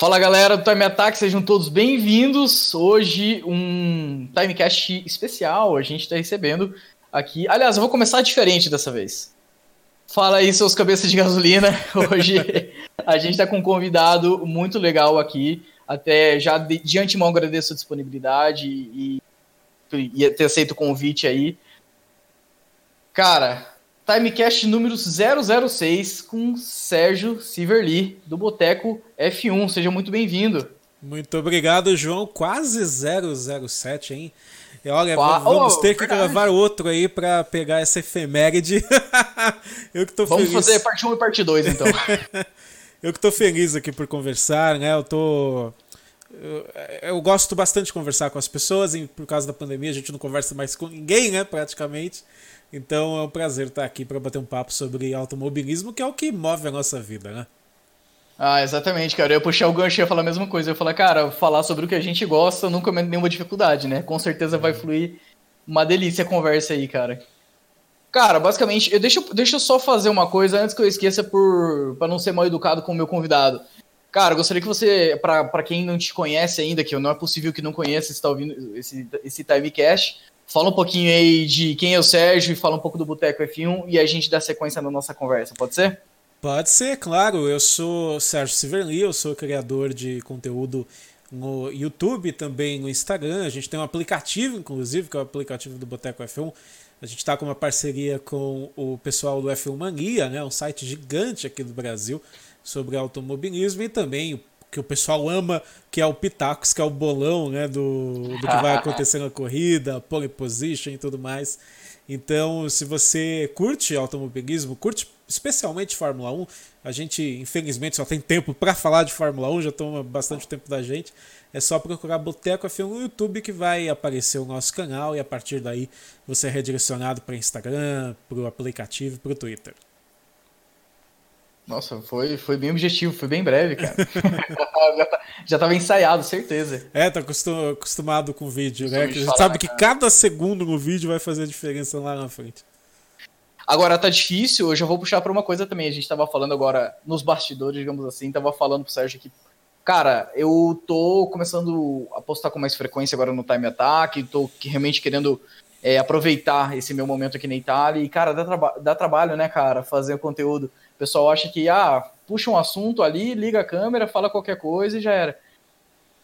Fala galera do Time Attack, sejam todos bem-vindos. Hoje um Timecast especial, a gente está recebendo aqui. Aliás, eu vou começar diferente dessa vez. Fala aí, seus cabeças de gasolina. Hoje a gente está com um convidado muito legal aqui. Até já de, de antemão agradeço a disponibilidade e, e ter aceito o convite aí. Cara, Timecast número 006 com Sérgio Siverly, do Boteco F1. Seja muito bem-vindo. Muito obrigado, João. Quase 007, hein? E olha, vamos ter que verdade. gravar outro aí para pegar essa efeméride. Eu que tô vamos feliz. fazer parte 1 e parte 2, então. Eu que tô feliz aqui por conversar, né? Eu tô. Eu, eu, gosto bastante de conversar com as pessoas, e por causa da pandemia a gente não conversa mais com ninguém, né? Praticamente. Então é um prazer estar aqui para bater um papo sobre automobilismo, que é o que move a nossa vida, né? Ah, exatamente, cara. Eu ia puxar o gancho e ia falar a mesma coisa. Eu ia falar, cara, falar sobre o que a gente gosta nunca é nenhuma dificuldade, né? Com certeza vai fluir uma delícia a conversa aí, cara. Cara, basicamente, eu deixa, deixa eu só fazer uma coisa antes que eu esqueça por para não ser mal educado com o meu convidado. Cara, gostaria que você, para quem não te conhece ainda, que não é possível que não conheça, está ouvindo esse, esse timecast, Fala um pouquinho aí de quem é o Sérgio e fala um pouco do Boteco F1 e a gente dá sequência na nossa conversa, pode ser? Pode ser, claro. Eu sou Sérgio Siverli, eu sou criador de conteúdo no YouTube, também no Instagram. A gente tem um aplicativo, inclusive, que é o aplicativo do Boteco F1. A gente está com uma parceria com o pessoal do F1 Mania, né, um site gigante aqui do Brasil sobre automobilismo e também o que o pessoal ama, que é o Pitacos, que é o bolão né, do, do que vai acontecer na corrida, pole position e tudo mais. Então, se você curte automobilismo, curte especialmente Fórmula 1, a gente infelizmente só tem tempo para falar de Fórmula 1, já toma bastante tempo da gente. É só procurar Boteco F1 no YouTube que vai aparecer o nosso canal e a partir daí você é redirecionado para Instagram, para o aplicativo, para o Twitter. Nossa, foi, foi bem objetivo, foi bem breve, cara. já, estava ensaiado, certeza. É, tá acostumado com o vídeo, né? Que sabe que cada segundo no vídeo vai fazer a diferença lá na frente. Agora tá difícil, eu já vou puxar para uma coisa também. A gente tava falando agora nos bastidores, digamos assim, tava falando pro Sérgio aqui. Cara, eu tô começando a postar com mais frequência agora no Time Attack, tô realmente querendo é, aproveitar esse meu momento aqui na Itália. E, cara, dá, traba dá trabalho, né, cara, fazer o conteúdo pessoal acha que, ah, puxa um assunto ali, liga a câmera, fala qualquer coisa e já era.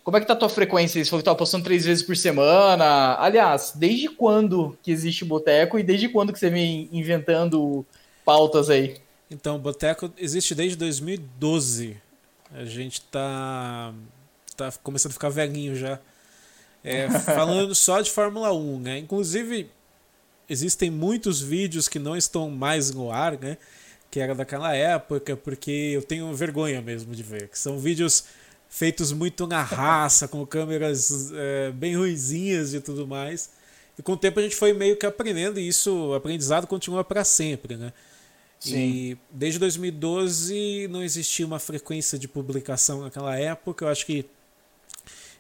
Como é que tá a tua frequência? Você falou que tá postando três vezes por semana. Aliás, desde quando que existe Boteco e desde quando que você vem inventando pautas aí? Então, Boteco existe desde 2012. A gente tá, tá começando a ficar velhinho já. É, falando só de Fórmula 1, né? Inclusive, existem muitos vídeos que não estão mais no ar, né? Que era daquela época, porque eu tenho vergonha mesmo de ver. Que são vídeos feitos muito na raça, com câmeras é, bem ruizinhas e tudo mais. E com o tempo a gente foi meio que aprendendo, e isso, o aprendizado continua para sempre, né? Sim. E desde 2012 não existia uma frequência de publicação naquela época. Eu acho que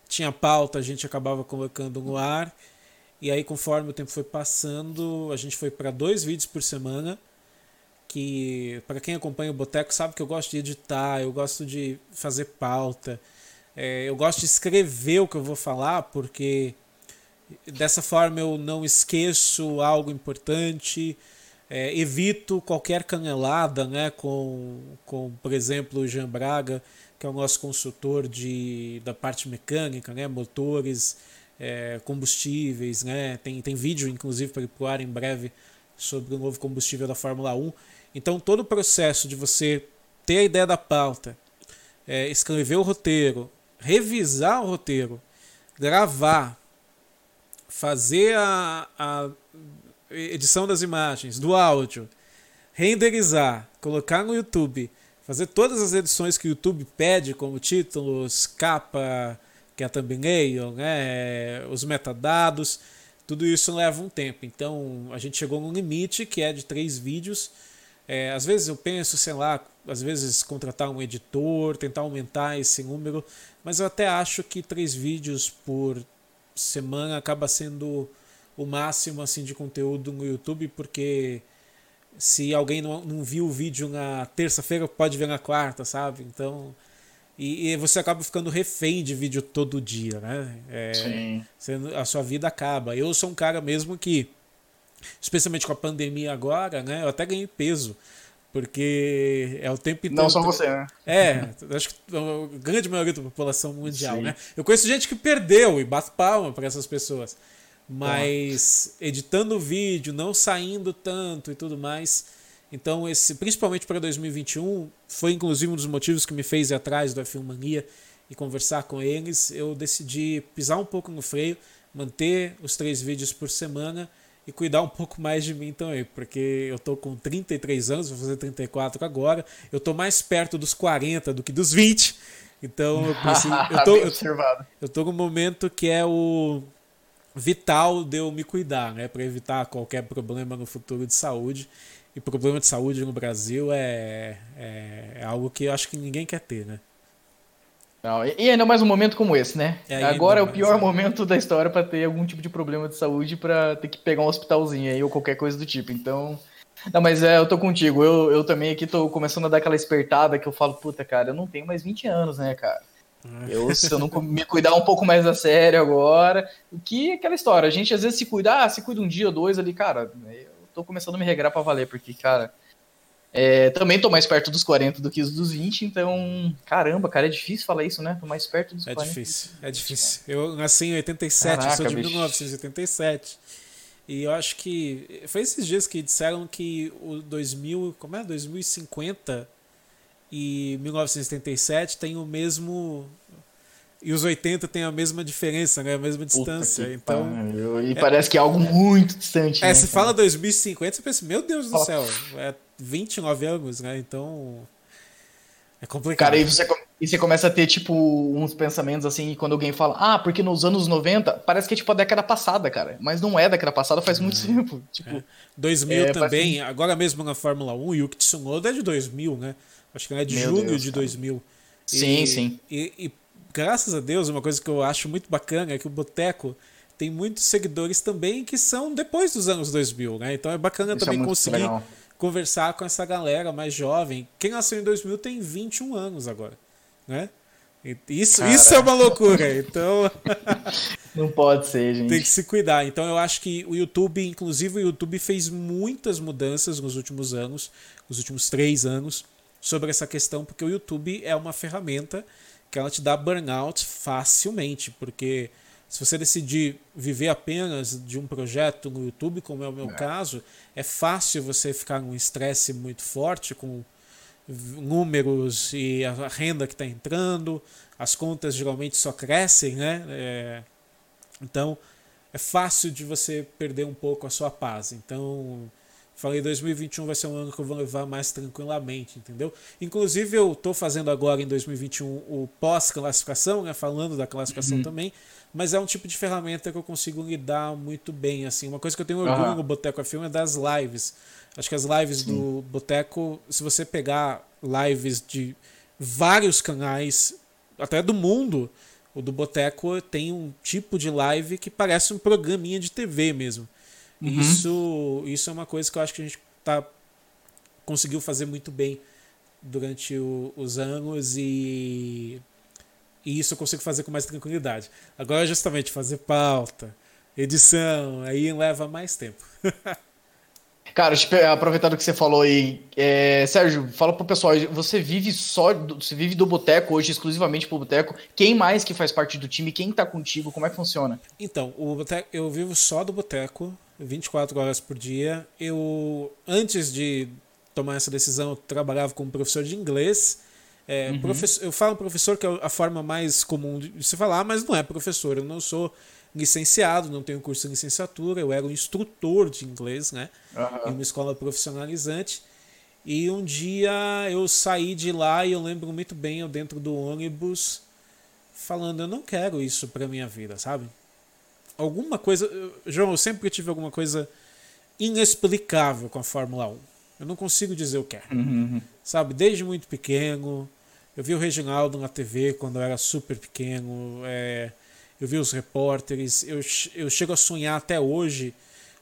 tinha pauta, a gente acabava colocando no ar. E aí, conforme o tempo foi passando, a gente foi para dois vídeos por semana que para quem acompanha o Boteco sabe que eu gosto de editar, eu gosto de fazer pauta, é, eu gosto de escrever o que eu vou falar, porque dessa forma eu não esqueço algo importante, é, evito qualquer canelada né, com, com, por exemplo, o Jean Braga, que é o nosso consultor de, da parte mecânica, né, motores, é, combustíveis, né, tem, tem vídeo inclusive para ir para o ar em breve sobre o novo combustível da Fórmula 1. Então, todo o processo de você ter a ideia da pauta, é, escrever o roteiro, revisar o roteiro, gravar, fazer a, a edição das imagens, do áudio, renderizar, colocar no YouTube, fazer todas as edições que o YouTube pede, como títulos, capa, que é a thumbnail, né, os metadados tudo isso leva um tempo. Então a gente chegou num limite que é de três vídeos. É, às vezes eu penso, sei lá, às vezes contratar um editor, tentar aumentar esse número, mas eu até acho que três vídeos por semana acaba sendo o máximo assim de conteúdo no YouTube, porque se alguém não, não viu o vídeo na terça-feira, pode ver na quarta, sabe? Então E, e, você acaba ficando refém de vídeo todo dia, né? É, Sim. Você, a sua vida acaba. Eu sou um cara mesmo que, especialmente com a pandemia agora, né? Eu até ganhei peso. Porque é o tempo inteiro. Não só você, né? É, acho que a grande maioria da população mundial, Sim. né? Eu conheço gente que perdeu e bato palma para essas pessoas. Mas editando o vídeo, não saindo tanto e tudo mais. Então, esse, principalmente para 2021, foi inclusive um dos motivos que me fez ir atrás do F1 Mania e conversar com eles. Eu decidi pisar um pouco no freio, manter os três vídeos por semana e cuidar um pouco mais de mim também, porque eu tô com 33 anos, vou fazer 34 agora, eu tô mais perto dos 40 do que dos 20. Então eu preciso, eu tô eu, eu tô num momento que é o vital de eu me cuidar, né, para evitar qualquer problema no futuro de saúde. E problema de saúde no Brasil é, é, é algo que eu acho que ninguém quer ter, né? Não, e ainda mais um momento como esse, né? É, Agora é o pior mais, momento da história para ter algum tipo de problema de saúde para ter que pegar um hospitalzinho aí ou qualquer coisa do tipo. Então. Não, mas é, eu tô contigo. Eu, eu também aqui tô começando a dar aquela espertada que eu falo, puta, cara, eu não tenho mais 20 anos, né, cara? É. Eu, se eu não me cuidar um pouco mais a sério agora, o que é aquela história, a gente às vezes se cuida, ah, se cuida um dia ou dois ali, cara, eu tô começando a me regrar pra valer, porque, cara, é, também tô mais perto dos 40 do que os dos 20, então, caramba, cara, é difícil falar isso, né? Tô mais perto dos é 40. Difícil, é difícil. Eu nasci em 87, Caraca, eu sou de bicho. 1987. E eu acho que foi esses dias que disseram que o 2000, como é? 2050 e 1977 tem o mesmo e os 80 tem a mesma diferença, né? A mesma distância. então, e é, parece que é algo muito distante. É, né, se fala 2050, você pensa, meu Deus do céu, é 29 anos, né? Então. É complicado. Cara, e você, e você começa a ter, tipo, uns pensamentos assim, quando alguém fala, ah, porque nos anos 90, parece que é tipo a década passada, cara. Mas não é década passada, faz muito é. tempo. Tipo, é. 2000 é, também, agora mesmo na Fórmula 1, o Yuki Tsunoda é de 2000, né? Acho que é de Meu julho Deus, de cara. 2000. Sim, e, sim. E, e, graças a Deus, uma coisa que eu acho muito bacana é que o Boteco tem muitos seguidores também que são depois dos anos 2000, né? Então é bacana Isso é também é conseguir legal conversar com essa galera mais jovem. Quem nasceu em 2000 tem 21 anos agora, né? Isso, isso é uma loucura, então. Não pode ser, gente. Tem que se cuidar. Então eu acho que o YouTube, inclusive o YouTube, fez muitas mudanças nos últimos anos, nos últimos três anos, sobre essa questão, porque o YouTube é uma ferramenta que ela te dá burnout facilmente, porque se você decidir viver apenas de um projeto no YouTube, como é o meu é. caso, é fácil você ficar num estresse muito forte com números e a renda que está entrando, as contas geralmente só crescem, né? É, então é fácil de você perder um pouco a sua paz. Então falei 2021 vai ser um ano que eu vou levar mais tranquilamente, entendeu? Inclusive eu estou fazendo agora em 2021 o pós-classificação, né? Falando da classificação uhum. também mas é um tipo de ferramenta que eu consigo lidar muito bem. assim Uma coisa que eu tenho orgulho uhum. no Boteco F1 é das lives. Acho que as lives Sim. do Boteco, se você pegar lives de vários canais, até do mundo, o do Boteco tem um tipo de live que parece um programinha de TV mesmo. Uhum. Isso, isso é uma coisa que eu acho que a gente tá, conseguiu fazer muito bem durante o, os anos e e isso eu consigo fazer com mais tranquilidade. Agora, justamente, fazer pauta, edição, aí leva mais tempo. Cara, aproveitando que você falou aí, é, Sérgio, fala pro pessoal, você vive só, você vive do boteco hoje, exclusivamente pro boteco. Quem mais que faz parte do time? Quem tá contigo? Como é que funciona? Então, o boteco, eu vivo só do boteco, 24 horas por dia. Eu, antes de tomar essa decisão, eu trabalhava como professor de inglês é, uhum. Eu falo professor que é a forma mais comum de se falar, mas não é professor. Eu não sou licenciado, não tenho curso de licenciatura, eu era um instrutor de inglês, né? Uhum. Em uma escola profissionalizante. E um dia eu saí de lá e eu lembro muito bem, eu dentro do ônibus, falando: eu não quero isso para minha vida, sabe? Alguma coisa. João, eu sempre tive alguma coisa inexplicável com a Fórmula 1. Eu não consigo dizer o que é. Uhum. Sabe, desde muito pequeno, eu vi o Reginaldo na TV quando eu era super pequeno. É, eu vi os repórteres. Eu, eu chego a sonhar até hoje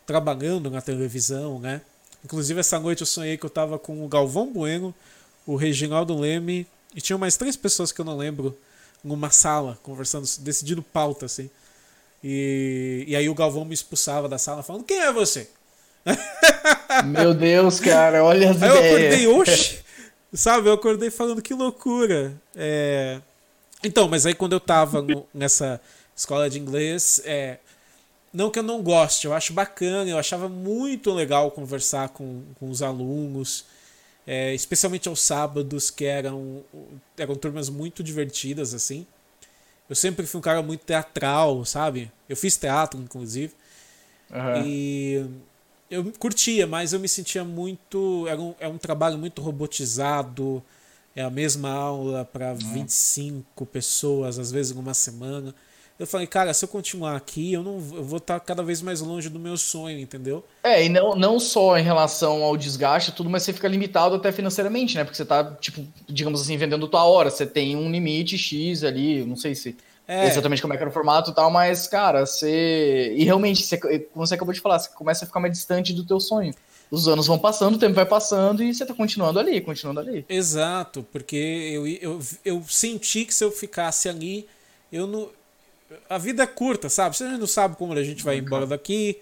trabalhando na televisão, né? Inclusive essa noite eu sonhei que eu estava com o Galvão Bueno, o Reginaldo Leme e tinha mais três pessoas que eu não lembro numa sala, conversando, decidindo pauta, assim. E, e aí o Galvão me expulsava da sala falando: Quem é você? Meu Deus, cara, olha as aí ideias. eu acordei, oxe, sabe? Eu acordei falando que loucura. É... Então, mas aí quando eu tava no, nessa escola de inglês, é... não que eu não goste, eu acho bacana, eu achava muito legal conversar com, com os alunos é, especialmente aos sábados, que eram, eram turmas muito divertidas, assim. Eu sempre fui um cara muito teatral, sabe? Eu fiz teatro, inclusive. Uhum. E eu curtia, mas eu me sentia muito. Era um, é um trabalho muito robotizado. É a mesma aula para uhum. 25 pessoas, às vezes, numa semana. Eu falei, cara, se eu continuar aqui, eu não eu vou estar cada vez mais longe do meu sonho, entendeu? É, e não, não só em relação ao desgaste tudo, mas você fica limitado até financeiramente, né? Porque você tá, tipo, digamos assim, vendendo tua hora. Você tem um limite X ali, não sei se é. exatamente como é que era o formato e tal, mas, cara, você. E realmente, você, como você acabou de falar, você começa a ficar mais distante do teu sonho. Os anos vão passando, o tempo vai passando e você tá continuando ali, continuando ali. Exato, porque eu, eu, eu senti que se eu ficasse ali, eu não a vida é curta, sabe? Você não sabe como a gente vai embora daqui.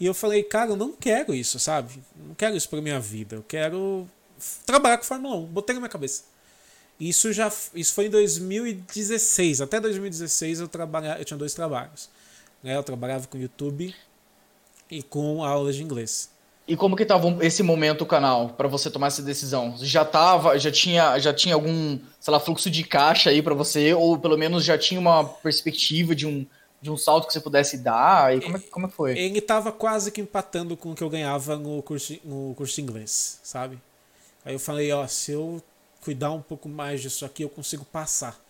E eu falei, cara, eu não quero isso, sabe? Não quero isso pra minha vida. Eu quero trabalhar com Fórmula 1. Botei na minha cabeça. Isso já isso foi em 2016. Até 2016 eu trabalhava, eu tinha dois trabalhos. Né? Eu trabalhava com YouTube e com aulas de inglês. E como que estava esse momento o canal para você tomar essa decisão? Já tava, já tinha, já tinha algum, sei lá, fluxo de caixa aí para você ou pelo menos já tinha uma perspectiva de um de um salto que você pudesse dar? E como é, como é foi? Ele estava quase que empatando com o que eu ganhava no curso, no curso de inglês, sabe? Aí eu falei, ó, se eu cuidar um pouco mais disso aqui, eu consigo passar.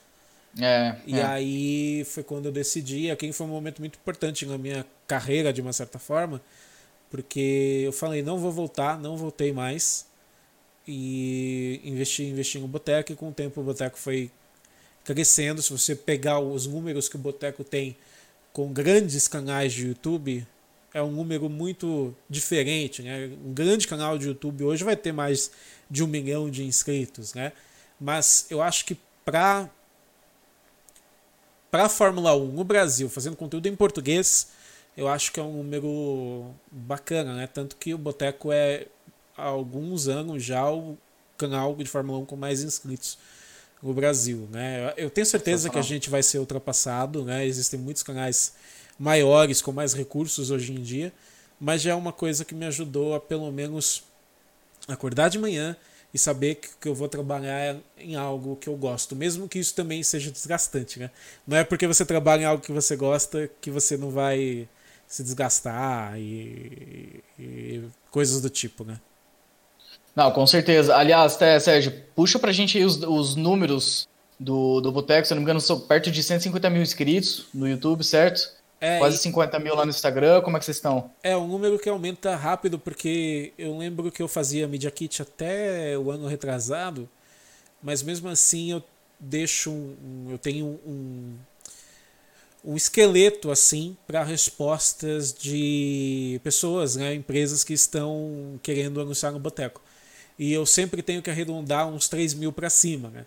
É, e é. aí foi quando eu decidi, aqui foi um momento muito importante na minha carreira, de uma certa forma, porque eu falei, não vou voltar, não voltei mais. E investi, investi no Boteco e com o tempo o Boteco foi crescendo. Se você pegar os números que o Boteco tem com grandes canais de YouTube, é um número muito diferente. Né? Um grande canal de YouTube hoje vai ter mais de um milhão de inscritos. Né? Mas eu acho que para para a Fórmula 1 no Brasil, fazendo conteúdo em português, eu acho que é um número bacana, né? Tanto que o Boteco é há alguns anos já o canal de Fórmula 1 com mais inscritos no Brasil, né? Eu tenho certeza que a gente vai ser ultrapassado, né? Existem muitos canais maiores com mais recursos hoje em dia, mas já é uma coisa que me ajudou a pelo menos acordar de manhã e saber que eu vou trabalhar em algo que eu gosto, mesmo que isso também seja desgastante, né? Não é porque você trabalha em algo que você gosta que você não vai se desgastar e, e, coisas do tipo, né? Não, com certeza. Aliás, até, Sérgio, puxa pra gente aí os, os números do, do Boteco, se eu não me engano, são perto de 150 mil inscritos no YouTube, certo? É, Quase 50 mil lá no Instagram, como é que vocês estão? É um número que aumenta rápido, porque eu lembro que eu fazia Media Kit até o ano retrasado, mas mesmo assim eu deixo um, eu tenho um, um esqueleto assim para respostas de pessoas, né, empresas que estão querendo anunciar no boteco. E eu sempre tenho que arredondar uns 3 mil para cima, né?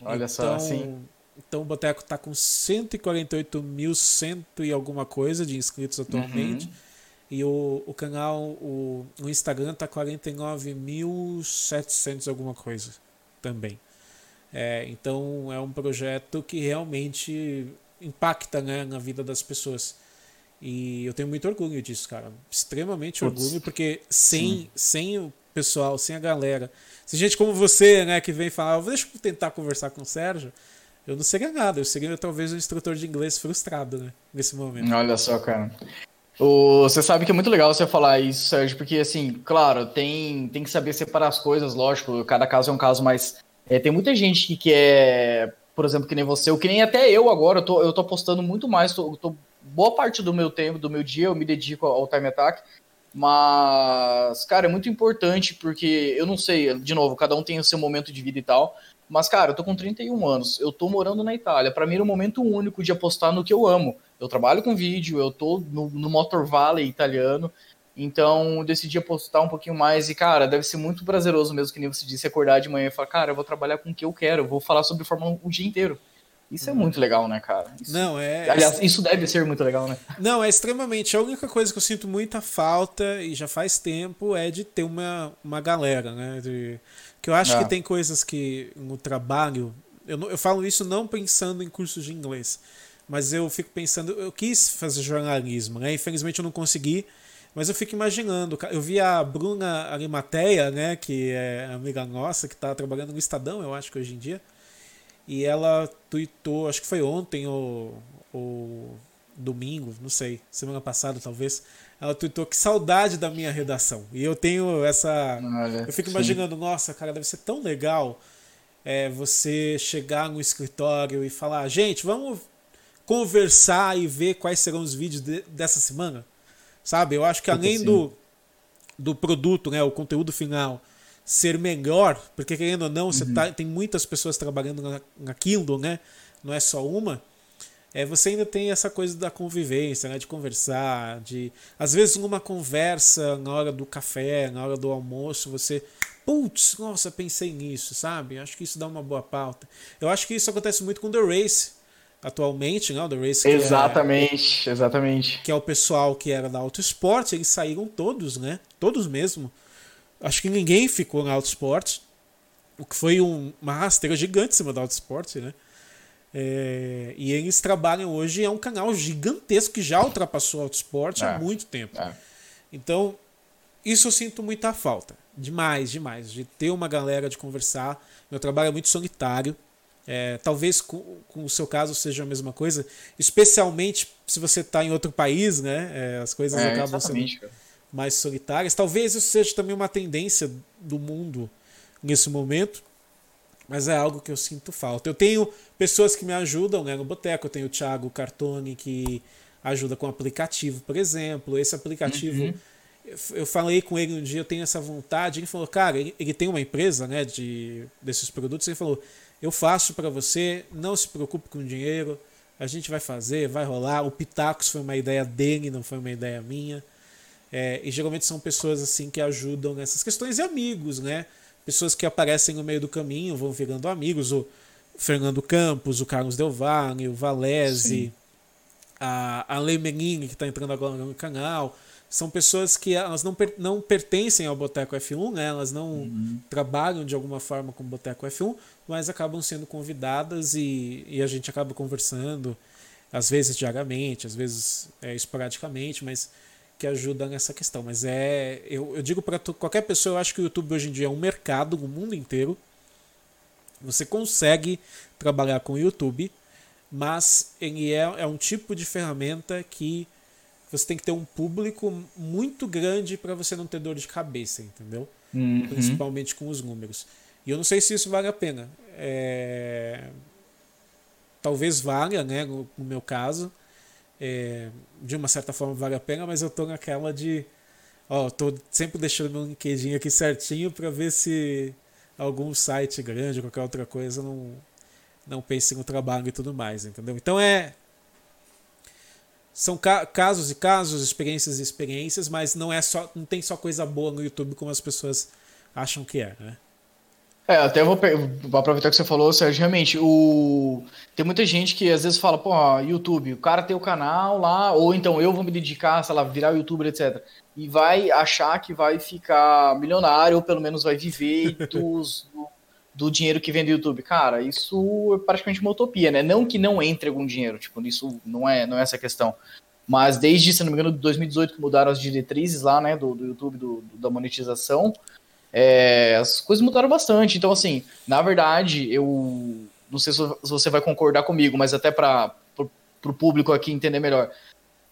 Olha então, só, assim. Então o Boteco está com 148 mil cento e alguma coisa de inscritos atualmente. Uhum. E o, o canal, o, o Instagram tá 49.700 alguma coisa também. É, então é um projeto que realmente impacta né, na vida das pessoas. E eu tenho muito orgulho disso, cara. Extremamente Putz. orgulho, porque sem, sem o pessoal, sem a galera, se gente como você, né, que vem falar, deixa eu tentar conversar com o Sérgio, eu não seria nada, eu seria talvez um instrutor de inglês frustrado, né, nesse momento. Olha só, cara. O, você sabe que é muito legal você falar isso, Sérgio, porque, assim, claro, tem, tem que saber separar as coisas, lógico, cada caso é um caso, mas é, tem muita gente que quer por exemplo, que nem você, ou que nem até eu agora, eu tô, eu tô postando muito mais, tô, tô, boa parte do meu tempo, do meu dia, eu me dedico ao Time Attack, mas, cara, é muito importante porque, eu não sei, de novo, cada um tem o seu momento de vida e tal, mas, cara, eu tô com 31 anos, eu tô morando na Itália, para mim era um momento único de apostar no que eu amo. Eu trabalho com vídeo, eu tô no, no Motor Valley italiano, Então, decidi apostar um pouquinho mais e, cara, deve ser muito prazeroso mesmo, que nem você disse, acordar de manhã e falar, cara, eu vou trabalhar com o que eu quero, eu vou falar sobre Fórmula 1 o dia inteiro. Isso é uhum. muito legal, né, cara? Isso, não, é. Aliás, isso deve ser muito legal, né? Não, é extremamente. A única coisa que eu sinto muita falta, e já faz tempo, é de ter uma, uma galera, né? De, que eu acho ah. que tem coisas que no trabalho. Eu, eu falo isso não pensando em cursos de inglês, mas eu fico pensando. Eu quis fazer jornalismo, né? Infelizmente eu não consegui. Mas eu fico imaginando, eu vi a Bruna Arimateia, né, que é amiga nossa, que está trabalhando no Estadão, eu acho que hoje em dia. E ela tweetou, acho que foi ontem ou, ou domingo, não sei, semana passada talvez. Ela tweetou que saudade da minha redação. E eu tenho essa. Olha, eu fico imaginando, sim. nossa, cara, deve ser tão legal é, você chegar no escritório e falar, gente, vamos conversar e ver quais serão os vídeos de, dessa semana. Sabe? Eu acho que além do, do produto, né, o conteúdo final, ser melhor, porque querendo ou não, uhum. você tá, tem muitas pessoas trabalhando na, na Kindle, né? Não é só uma. É, você ainda tem essa coisa da convivência, né? De conversar, de às vezes numa conversa na hora do café, na hora do almoço, você putz, nossa, pensei nisso, sabe? Acho que isso dá uma boa pauta. Eu acho que isso acontece muito com The Race atualmente, né? O The Race. Exatamente, é, exatamente. Que é o pessoal que era da Auto Esporte, eles saíram todos, né? Todos mesmo Acho que ninguém ficou na Auto Sport, o que foi um, uma rasteira gigante em cima da Auto Sport, né? É, e eles trabalham hoje, é um canal gigantesco que já ultrapassou o Autosport é, há muito tempo. É. Então, isso eu sinto muita falta. Demais, demais. De ter uma galera de conversar. Meu trabalho é muito solitário. É, talvez com, com, o seu caso seja a mesma coisa, especialmente se você está em outro país, né? É, as coisas é, acabam sendo. Cara mais solitárias. Talvez isso seja também uma tendência do mundo nesse momento, mas é algo que eu sinto falta. Eu tenho pessoas que me ajudam né, no boteco, eu tenho o Thiago Cartoni que ajuda com aplicativo, por exemplo. Esse aplicativo, uhum. eu falei com ele um dia, eu tenho essa vontade. Ele falou, cara, ele, ele tem uma empresa né, de, desses produtos. Ele falou, eu faço para você, não se preocupe com dinheiro, a gente vai fazer, vai rolar. O Pitacos foi uma ideia dele, não foi uma ideia minha. É, e geralmente são pessoas assim que ajudam nessas questões e amigos, né? Pessoas que aparecem no meio do caminho, vão virando amigos. O Fernando Campos, o Carlos Del Valle, o Valese, a, a Lei Menini, que está entrando agora no canal. São pessoas que elas não, per, não pertencem ao Boteco F1, né? elas não uhum. trabalham de alguma forma com o Boteco F1, mas acabam sendo convidadas e, e a gente acaba conversando, às vezes diariamente, às vezes é, esporadicamente, mas que ajuda nessa questão. Mas é. Eu, eu digo para qualquer pessoa, eu acho que o YouTube hoje em dia é um mercado no mundo inteiro. Você consegue trabalhar com o YouTube, mas ele é, é um tipo de ferramenta que você tem que ter um público muito grande para você não ter dor de cabeça, entendeu? Uhum. Principalmente com os números. E eu não sei se isso vale a pena. É... Talvez valha, né, no, no meu caso é, de uma certa forma vale a pena, mas eu tô naquela de. Ó, tô sempre deixando meu LinkedIn aqui certinho para ver se algum site grande, qualquer outra coisa, não, não pense no trabalho e tudo mais, entendeu? Então é. São ca casos e casos, experiências e experiências, mas não é só. não tem só coisa boa no YouTube como as pessoas acham que é, né? É, até vou, vou, aproveitar que você falou, Sérgio, realmente, o... tem muita gente que às vezes fala, pô, YouTube, o cara tem o canal lá, ou então eu vou me dedicar, sei lá, virar youtuber, etc. E vai achar que vai ficar milionário, ou pelo menos vai viver dos, do, do, dinheiro que vem do YouTube. Cara, isso é praticamente uma utopia, né? Não que não entre algum dinheiro, tipo, isso não é, não é essa questão. Mas desde, se não me engano, 2018 que mudaram as diretrizes lá, né, do, do YouTube, do, da monetização, é, as coisas mudaram bastante. Então, assim, na verdade, eu não sei se você vai concordar comigo, mas até para o público aqui entender melhor.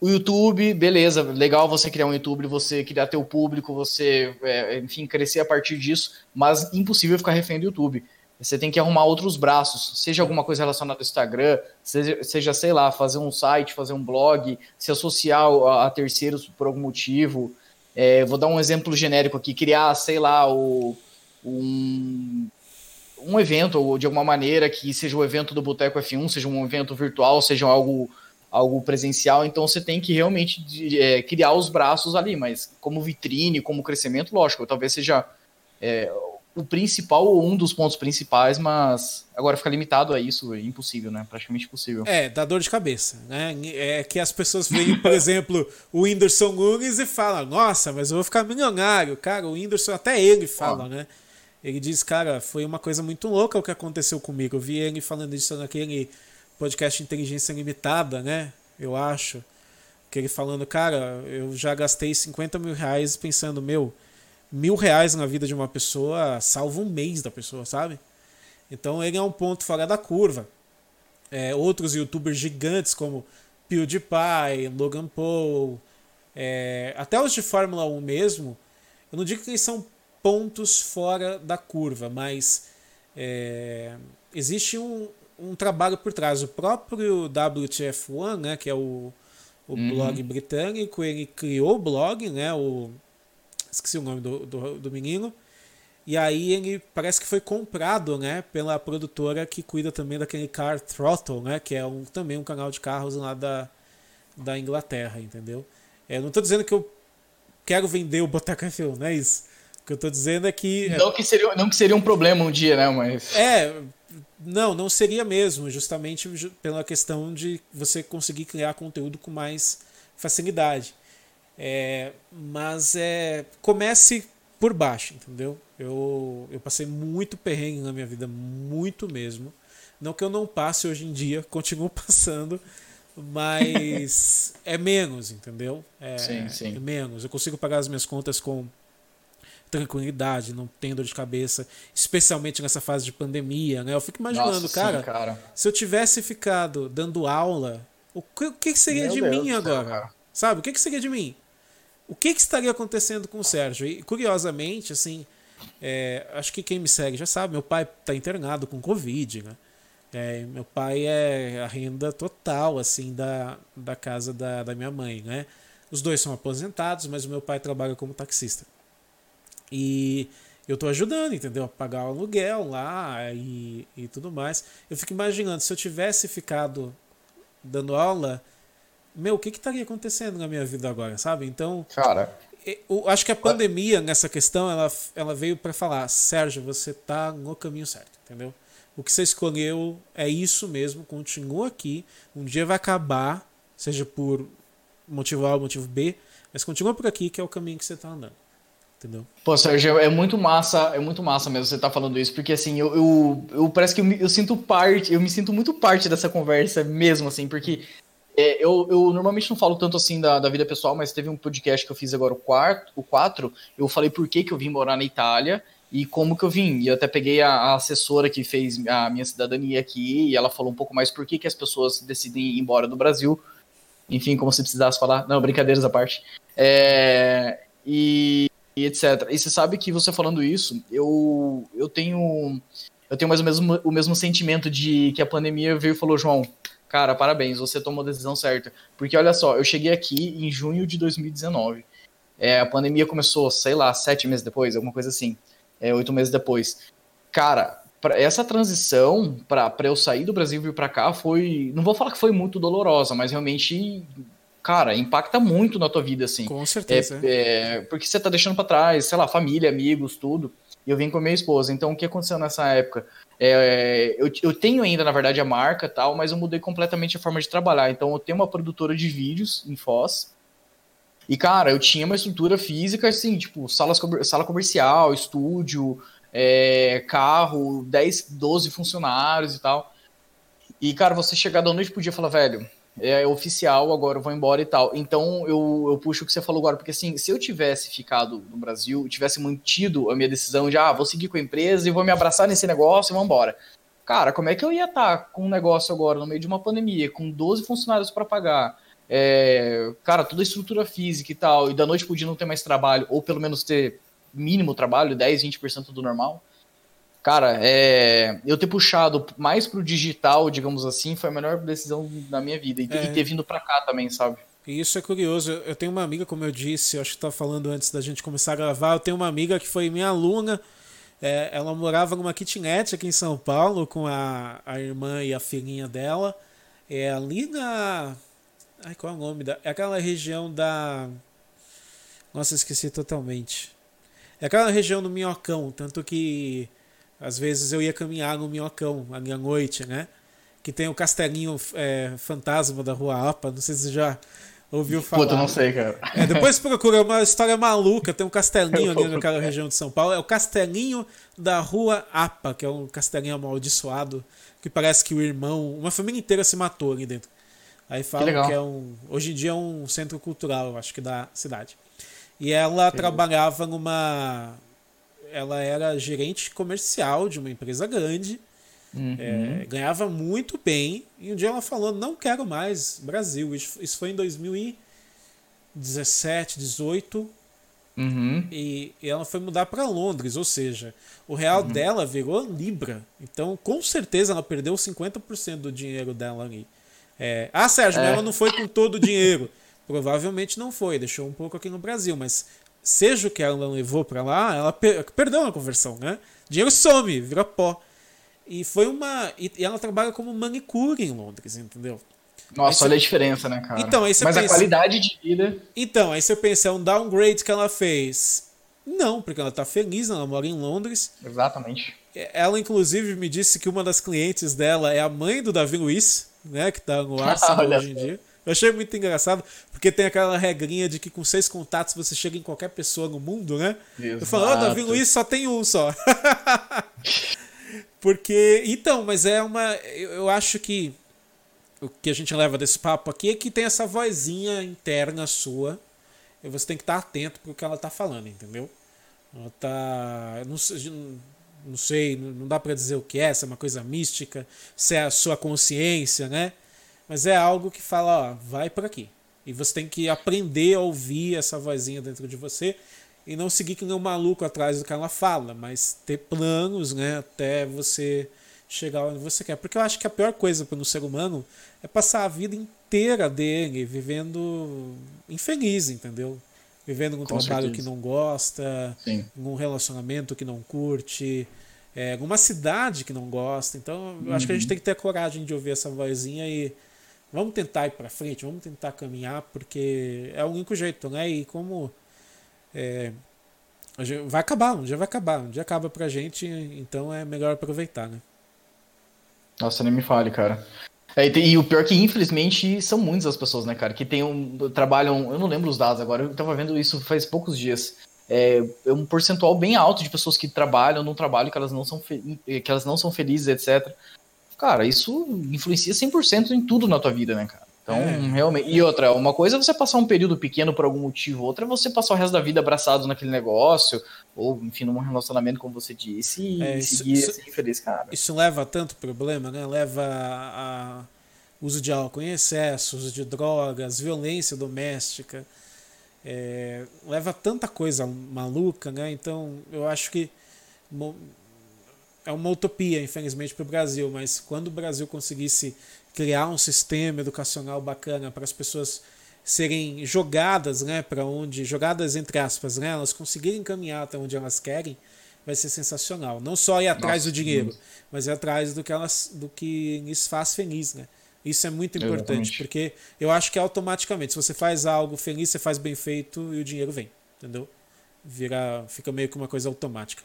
O YouTube, beleza, legal você criar um YouTube, você criar teu público, você, é, enfim, crescer a partir disso, mas impossível ficar refém do YouTube. Você tem que arrumar outros braços, seja alguma coisa relacionada ao Instagram, seja, seja sei lá, fazer um site, fazer um blog, se associar a, a terceiros por algum motivo. É, vou dar um exemplo genérico aqui, criar, sei lá, o, um, um evento, ou de alguma maneira, que seja o evento do Boteco F1, seja um evento virtual, seja algo, algo presencial, então você tem que realmente é, criar os braços ali, mas como vitrine, como crescimento, lógico, talvez seja é, o principal ou um dos pontos principais, mas agora ficar limitado a isso é impossível, né? Praticamente impossível. É, dá dor de cabeça, né? É que as pessoas veem, por exemplo, o Whindersson Nunes e falam, nossa, mas eu vou ficar milionário. Cara, o Whindersson, até ele fala, né? Ele diz, cara, foi uma coisa muito louca o que aconteceu comigo. Eu vi ele falando isso naquele podcast Inteligência Limitada, né? Eu acho. Que ele falando, cara, eu já gastei 50 mil reais pensando, meu, mil reais na vida de uma pessoa salva um mês da pessoa, sabe? Então ele é um ponto fora da curva. É, outros youtubers gigantes como PewDiePie, Logan Paul, é, até os de Fórmula 1 mesmo, eu não digo que eles são pontos fora da curva, mas é, existe um, um trabalho por trás. O próprio WTF1, né, que é o, o uhum. blog britânico, ele criou o blog, né, o, esqueci o nome do, do, do, menino, e aí ele parece que foi comprado né, pela produtora que cuida também daquele Car Throttle, né, que é um, também um canal de carros lá da, da Inglaterra, entendeu? É, não estou dizendo que eu quero vender o Boteca F1, não é isso. O que eu estou dizendo é que. Não que, seria, não que seria um problema um dia, né? Mas. É, não, não seria mesmo, justamente pela questão de você conseguir criar conteúdo com mais facilidade. É, mas é, comece por baixo, entendeu? Eu, eu passei muito perrengue na minha vida, muito mesmo. Não que eu não passe hoje em dia, continuo passando, mas é menos, entendeu? É, sim, sim. é menos. Eu consigo pagar as minhas contas com tranquilidade, não tendo dor de cabeça, especialmente nessa fase de pandemia, né? Eu fico imaginando, Nossa, cara, sim, cara, se eu tivesse ficado dando aula, o que, o que seria Meu de Deus mim agora? Céu, Sabe? O que, seria de mim? O que, que estaria acontecendo com o Sérgio? E curiosamente, assim, é, acho que quem me segue já sabe, meu pai está internado com Covid, né? É, meu pai é a renda total, assim, da, da casa da, da minha mãe, né? Os dois são aposentados, mas o meu pai trabalha como taxista. E eu tô ajudando, entendeu? A pagar o aluguel lá e, e tudo mais. Eu fico imaginando, se eu tivesse ficado dando aula, meu, o que que estaria acontecendo na minha vida agora, sabe? Então, cara, eu acho que a pandemia nessa questão, ela, ela veio para falar, Sérgio, você tá no caminho certo, entendeu? O que você escolheu é isso mesmo, continua aqui, um dia vai acabar, seja por motivo A ou motivo B, mas continua por aqui que é o caminho que você tá andando entendeu? Pô, Sérgio, é muito massa, é muito massa mesmo você estar tá falando isso, porque assim, eu, eu, eu parece que eu, me, eu sinto parte, eu me sinto muito parte dessa conversa mesmo, assim, porque é, eu, eu normalmente não falo tanto assim da, da vida pessoal, mas teve um podcast que eu fiz agora, o quarto, o 4, eu falei por que, que eu vim morar na Itália e como que eu vim. E eu até peguei a, a, assessora que fez a minha cidadania aqui e ela falou um pouco mais por que, que as pessoas decidem ir embora do Brasil. Enfim, como se precisasse falar. Não, brincadeiras à parte. É, e e etc. E você sabe que você falando isso, eu, eu tenho eu tenho mais ou menos o mesmo sentimento de que a pandemia veio e falou, João, cara, parabéns, você tomou a decisão certa. Porque olha só, eu cheguei aqui em junho de 2019. É, a pandemia começou, sei lá, sete meses depois, alguma coisa assim. É, oito meses depois. Cara, essa transição para eu sair do Brasil e vir para cá foi. Não vou falar que foi muito dolorosa, mas realmente cara, impacta muito na tua vida, assim. Com certeza. É, é, porque você tá deixando para trás, sei lá, família, amigos, tudo. E eu vim com a minha esposa. Então, o que aconteceu nessa época? É, eu, eu tenho ainda, na verdade, a marca tal, mas eu mudei completamente a forma de trabalhar. Então, eu tenho uma produtora de vídeos em Foz. E, cara, eu tinha uma estrutura física, assim, tipo, salas, sala comercial, estúdio, é, carro, 10, 12 funcionários e tal. E, cara, você chegar da noite pro dia e falar, velho, é oficial, agora eu vou embora e tal. Então eu, eu puxo o que você falou agora, porque assim, se eu tivesse ficado no Brasil, tivesse mantido a minha decisão de, ah, vou seguir com a empresa e vou me abraçar nesse negócio e vamos embora. Cara, como é que eu ia estar tá com um negócio agora no meio de uma pandemia, com 12 funcionários para pagar, é, cara, toda a estrutura física e tal, e da noite pro dia não ter mais trabalho, ou pelo menos ter mínimo trabalho, 10, 20% do normal? Cara, é, eu ter puxado mais pro digital, digamos assim, foi a melhor decisão da minha vida. E, é. e ter vindo para cá também, sabe? E isso é curioso. Eu tenho uma amiga, como eu disse, eu acho que tá falando antes da gente começar a gravar. Eu tenho uma amiga que foi minha aluna. É, ela morava numa kitnet aqui em São Paulo com a, a irmã e a filhinha dela. É ali na. Ai, qual é o nome da. É aquela região da. Nossa, esqueci totalmente. É aquela região do Minhocão, tanto que às vezes eu ia caminhar no Minhocão ali à noite, né? Que tem o castelinho é, fantasma da Rua Apa, não sei se você já ouviu falar. Puta, não sei, cara. É, depois procura uma história maluca, tem um castelinho ali naquela região de São Paulo. É o castelinho da Rua Apa, que é um castelinho amaldiçoado, que parece que o irmão, uma família inteira se matou ali dentro. Aí falam que, que é um. Hoje em dia é um centro cultural, acho que da cidade. E ela trabalhava numa. Ela era gerente comercial de uma empresa grande. Uhum. É, ganhava muito bem. E um dia ela falou: Não quero mais Brasil. Isso, isso foi em 2017, 18. Uhum. E, e, ela foi mudar para Londres, ou seja, o real uhum. dela virou Libra. Então, com certeza, ela perdeu 50% do dinheiro dela ali. É, ah, Sérgio, é. ela não foi com todo o dinheiro. Provavelmente não foi, deixou um pouco aqui no Brasil, mas seja o que ela levou para lá, ela per perdeu na conversão, né? Dinheiro some, vira pó. E foi uma. E ela trabalha como manicure em Londres, entendeu? Nossa, olha a diferença, né, cara? Então, você Mas pensa... a qualidade de vida. Então, aí você pensa, é um downgrade que ela fez. Não, porque ela tá feliz, ela mora em Londres. Exatamente. Ela, inclusive, me disse que uma das clientes dela é a mãe do Davi Luiz, né? Que tá no Arsenal hoje em dia. Eu achei muito engraçado, porque tem aquela regrinha de que com seis contatos você chega em qualquer pessoa no mundo, né? Exato. Eu falo, oh, Davi Luiz só tem um só. porque. Então, mas é uma. Eu acho que o que a gente leva desse papo aqui é que tem essa vozinha interna sua. E você tem que estar atento pro que ela tá falando, entendeu? Ela tá. Não sei, não, sei, não dá para dizer o que é, se é uma coisa mística, se é a sua consciência, né? Mas é algo que fala, ó, vai por aqui. E você tem que aprender a ouvir essa vozinha dentro de você e não seguir que nem um maluco atrás do que ela fala, mas ter planos, né, até você chegar onde você quer. Porque eu acho que a pior coisa para um ser humano é passar a vida inteira dele vivendo infeliz, entendeu? Vivendo num Com trabalho certeza. que não gosta, Sim. num relacionamento que não curte, é, numa cidade que não gosta. Então, eu acho que a gente uhum. tem que ter a coragem de ouvir essa vozinha e vamos tentar ir para frente, vamos tentar caminhar, porque é o único jeito, né? E como é, vai acabar, um dia vai acabar, um dia acaba pra gente, então é melhor aproveitar, né? Nossa, nem me fale, cara. É, e, e, o pior é que, infelizmente, são muitas as pessoas, né, cara, que tem um, trabalham, eu não lembro os dados agora, eu tava vendo isso faz poucos dias. É, é um percentual bem alto de pessoas que trabalham num trabalho que elas não são, que elas não são felizes, etc cara, isso influencia 100% em tudo na tua vida, né, cara? Então, é. realmente. E outra, uma coisa é você passar um período pequeno por algum motivo, outra é você passar o resto da vida abraçado naquele negócio, ou, enfim, num relacionamento, como você disse, e é, seguir isso, assim, feliz, cara. Isso leva a tanto problema, né? Leva a uso de álcool em excesso, uso de drogas, violência doméstica. É, leva tanta coisa maluca, né? Então, eu acho que é uma utopia, infelizmente, para o Brasil, mas quando o Brasil conseguisse criar um sistema educacional bacana para as pessoas serem jogadas, né, para onde, jogadas entre aspas, né, elas conseguirem caminhar até onde elas querem, vai ser sensacional. Não só ir atrás Nossa, do dinheiro, Deus. mas ir atrás do que elas, do que lhes faz feliz, né? Isso é muito importante, Exatamente. porque eu acho que automaticamente, se você faz algo feliz, você faz bem feito e o dinheiro vem, entendeu? Vira, fica meio que uma coisa automática.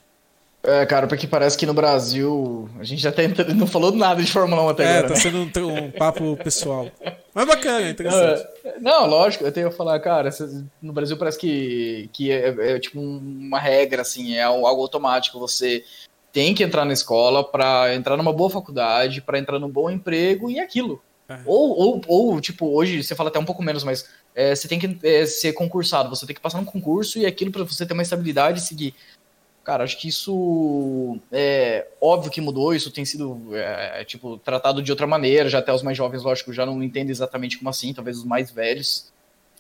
É, cara, porque parece que no Brasil a gente já tá entrando, não falou nada de Fórmula 1 até é, agora. É, tá sendo um, um, papo pessoal. Mas bacana, é interessante. Não, lógico, eu tenho que falar, cara, no Brasil parece que, que é, é, é tipo uma regra, assim, é algo automático. Você tem que entrar na escola para entrar numa boa faculdade, para entrar num bom emprego e aquilo. É. Ou, ou, ou, tipo, hoje você fala até um pouco menos, mas é, você tem que é, ser concursado, você tem que passar num concurso e aquilo para você ter uma estabilidade e seguir. Cara, acho que isso é óbvio que mudou, isso tem sido é, tipo tratado de outra maneira, já até os mais jovens, lógico, já não entendem exatamente como assim, talvez os mais velhos.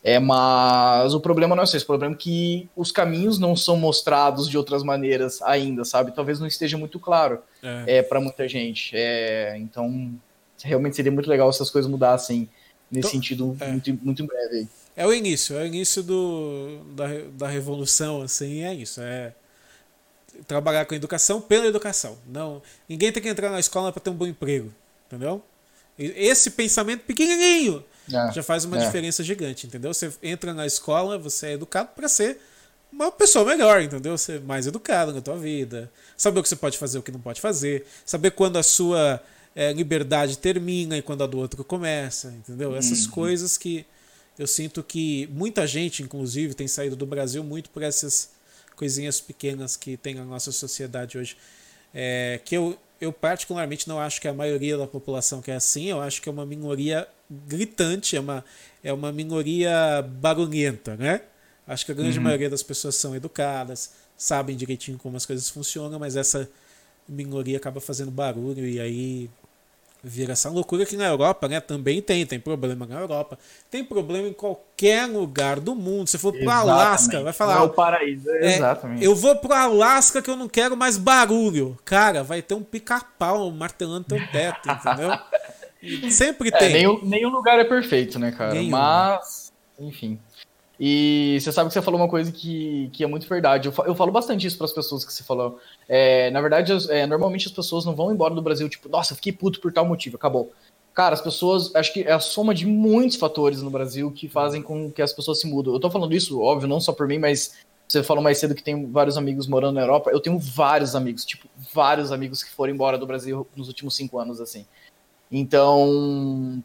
É, mas o problema não é esse, o problema é que os caminhos não são mostrados de outras maneiras ainda, sabe? Talvez não esteja muito claro é. é para muita gente. É, então, realmente seria muito legal se as coisas mudassem nesse então, sentido é. muito, muito em breve. É o início, é o início do, da, da revolução, assim, é isso. É, trabalhar com educação pela educação. Não, ninguém tem que entrar na escola para ter um bom emprego, entendeu? Esse pensamento pequenininho é, já faz uma é. diferença gigante, entendeu? Você entra na escola, você é educado para ser uma pessoa melhor, entendeu? Ser mais educado na tua vida, saber o que você pode fazer, o que não pode fazer, saber quando a sua é, liberdade termina e quando a do outro começa, entendeu? Essas uhum. coisas que eu sinto que muita gente, inclusive, tem saído do Brasil muito por essas coisinhas pequenas que tem a nossa sociedade hoje. É, que eu, eu particularmente não acho que a maioria da população que é assim, eu acho que é uma minoria gritante, é uma, é uma minoria barulhenta, né? Acho que a grande uhum. maioria das pessoas são educadas, sabem direitinho como as coisas funcionam, mas essa minoria acaba fazendo barulho e aí vira essa loucura que na Europa, né, também tem, tem problema na Europa, tem problema em qualquer lugar do mundo. Se for para Alasca, vai falar, é o paraíso, é, exatamente. Eu vou para Alasca que eu não quero mais barulho. Cara, vai ter um pica-pau martelando teu teto, entendeu? Sempre é, tem. Nenhum, nenhum lugar é perfeito, né, cara? Nenhum. Mas, enfim. E você sabe que você falou uma coisa que, que é muito verdade. Eu, eu falo bastante isso para as pessoas que você falou. É, na verdade, é, normalmente as pessoas não vão embora do Brasil, tipo, nossa, fiquei puto por tal motivo, acabou. Cara, as pessoas, acho que é a soma de muitos fatores no Brasil que fazem com que as pessoas se mudam. Eu tô falando isso, óbvio, não só por mim, mas você falou mais cedo que tem vários amigos morando na Europa. Eu tenho vários amigos, tipo, vários amigos que foram embora do Brasil nos últimos cinco anos, assim. Então,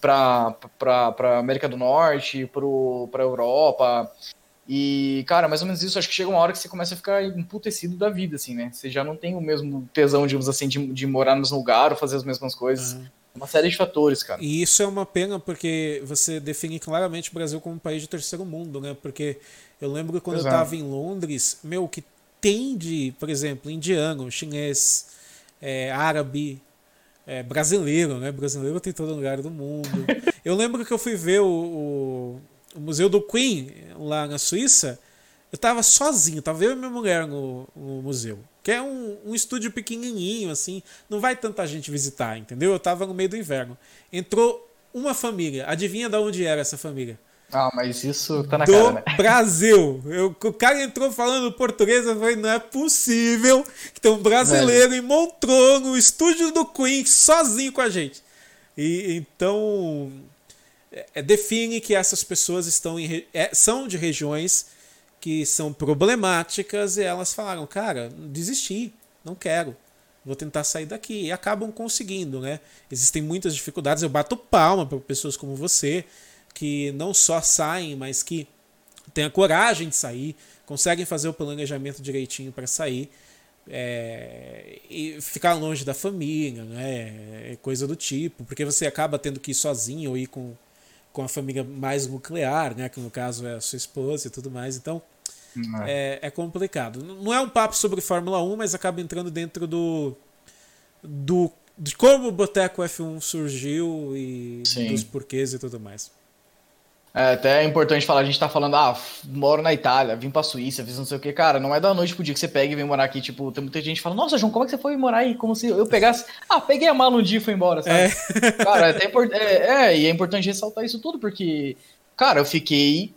para América do Norte, para Europa. E, cara, mais ou menos isso. Acho que chega uma hora que você começa a ficar emputecido da vida, assim, né? Você já não tem o mesmo tesão, digamos assim, de, de morar no mesmo lugar ou fazer as mesmas coisas. Uhum. Uma série de fatores, cara. E isso é uma pena porque você define claramente o Brasil como um país de terceiro mundo, né? Porque eu lembro quando Exato. eu estava em Londres, meu, que tem de, por exemplo, indiano, chinês, é, árabe, é, brasileiro, né? Brasileiro tem todo lugar do mundo. Eu lembro que eu fui ver o, o, o, Museu do Queen lá na Suíça. Eu tava sozinho, tava eu e minha mulher no, no museu. Que é um, um estúdio pequenininho, assim. Não vai tanta gente visitar, entendeu? Eu tava no meio do inverno. Entrou uma família. Adivinha de onde era essa família? Ah, mas isso tá na do cara, né? Brasil. Eu, o cara entrou falando português, eu falei, não é possível que tem um brasileiro em Montreux, no estúdio do Queen, sozinho com a gente. E então é, é define que essas pessoas estão em, é, são de regiões que são problemáticas e elas falaram, cara, desisti, não quero vou tentar sair daqui. E acabam conseguindo, né? Existem muitas dificuldades, eu bato palma para pessoas como você, que não só saem, mas que têm a coragem de sair, conseguem fazer o planejamento direitinho para sair. É, e ficar longe da família, né? É coisa do tipo, porque você acaba tendo que ir sozinho ou ir com, com a família mais nuclear, né? Que no caso é a sua esposa e tudo mais. Então é. é, é complicado. Não é um papo sobre Fórmula 1, mas acaba entrando dentro do, do de como o Boteco F1 surgiu e Sim. dos porquês e tudo mais. É, até é importante falar, a gente tá falando, ah, moro na Itália, vim pra Suíça, fiz não sei o que, cara, não é da noite pro dia que você pega e vem morar aqui, tipo, tem muita gente que fala, nossa, João, como é que você foi morar aí? Como se eu pegasse, ah, peguei a mala um dia e fui embora, sabe? É. Cara, é, até é, é, e é importante ressaltar isso tudo, porque, cara, eu fiquei,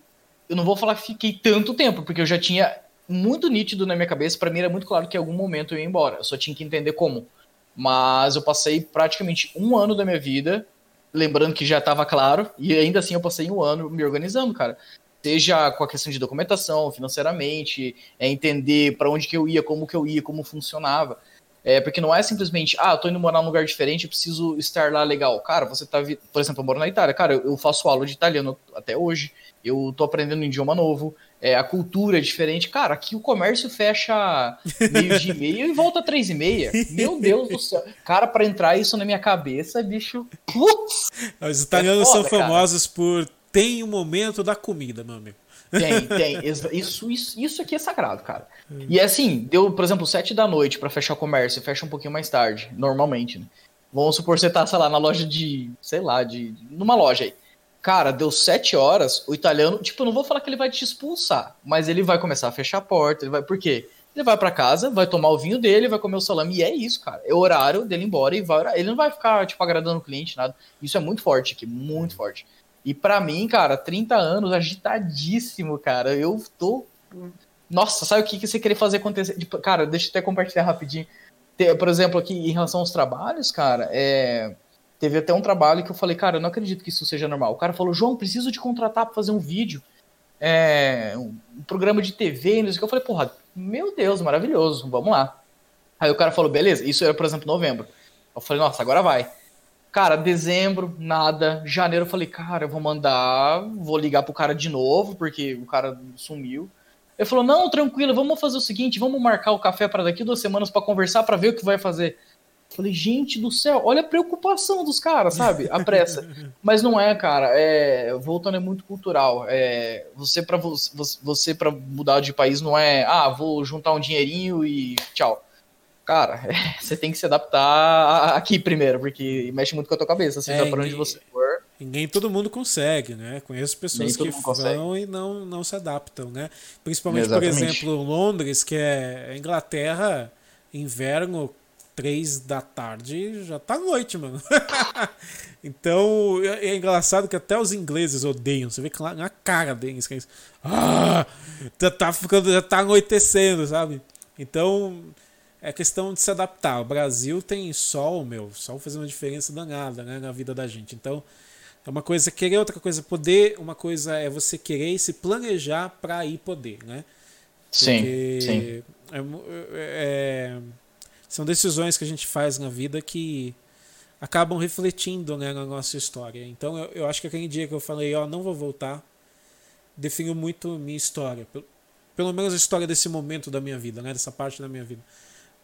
eu não vou falar que fiquei tanto tempo, porque eu já tinha muito nítido na minha cabeça, para mim era muito claro que em algum momento eu ia embora, eu só tinha que entender como. Mas eu passei praticamente um ano da minha vida lembrando que já estava claro, e ainda assim eu passei um ano me organizando, cara. Seja com a questão de documentação, financeiramente, é entender para onde que eu ia, como que eu ia, como funcionava. É, porque não é simplesmente, ah, eu tô indo morar num lugar diferente, preciso estar lá legal. Cara, você tá, por exemplo, eu moro na Itália, cara, eu faço aula de italiano até hoje, eu tô aprendendo um idioma novo, é, a cultura é diferente. Cara, aqui o comércio fecha meio de meio e volta três e meia. Meu Deus do céu. Cara, para entrar isso na minha cabeça, bicho. Putz! Os italianos é foda, são famosos cara. por tem o um momento da comida, meu amigo. Tem, tem. Isso, isso, isso aqui é sagrado, cara. E é assim, deu, por exemplo, sete da noite para fechar o comércio, fecha um pouquinho mais tarde, normalmente, né? Vamos supor que você tá, sei lá, na loja de, sei lá, de numa loja aí. Cara, deu sete horas, o italiano, tipo, não vou falar que ele vai te expulsar, mas ele vai começar a fechar a porta, ele vai, por quê? Ele vai para casa, vai tomar o vinho dele, vai comer o salame, e é isso, cara. É o horário dele ir embora e vai. Ele não vai ficar, tipo, agradando o cliente, nada. Isso é muito forte aqui, muito forte. E para mim, cara, 30 anos, agitadíssimo, cara. Eu tô. Nossa, sabe o que, que você querer fazer acontecer? Tipo, cara, deixa eu até compartilhar rapidinho. Por exemplo, aqui em relação aos trabalhos, cara, é teve até um trabalho que eu falei, cara, eu não acredito que isso seja normal. O cara falou, João, preciso te contratar para fazer um vídeo, é, um programa de TV, não sei o que. Eu falei, porra, meu Deus, maravilhoso, vamos lá. Aí o cara falou, beleza, isso era, por exemplo, novembro. Eu falei, nossa, agora vai. Cara, dezembro, nada. Janeiro eu falei, cara, eu vou mandar, vou ligar pro cara de novo, porque o cara sumiu. Ele falou, não, tranquilo, vamos fazer o seguinte, vamos marcar o café para daqui duas semanas para conversar, para ver o que vai fazer. Falei, gente do céu, olha a preocupação dos caras, sabe? A pressa. Mas não é, cara. É, voltando é muito cultural. É, você para você para mudar de país não é, ah, vou juntar um dinheirinho e tchau cara, você tem que se adaptar aqui primeiro, porque mexe muito com a tua cabeça, seja é, para onde você for. Ninguém todo mundo consegue, né? Conheço pessoas que vão consegue. e não, não se adaptam, né? Principalmente, Exatamente. por exemplo, Londres, que é Inglaterra, inverno, três da tarde, já tá noite, mano. então, é, é engraçado que até os ingleses odeiam. Você vê que lá na cara deles, que é isso. Ah, já tá ficando, já tá anoitecendo, sabe? Então, é questão de se adaptar. O Brasil tem sol, meu, sol faz uma diferença danada né, na vida da gente. Então, é uma coisa querer, outra coisa poder, uma coisa é você querer e se planejar para ir poder, né? Porque sim, sim. É, é, são decisões que a gente faz na vida que acabam refletindo né, na nossa história. Então, eu, eu acho que aquele dia que eu falei, ó, não vou voltar, definiu muito minha história. Pelo, pelo menos a história desse momento da minha vida, né, dessa parte da minha vida.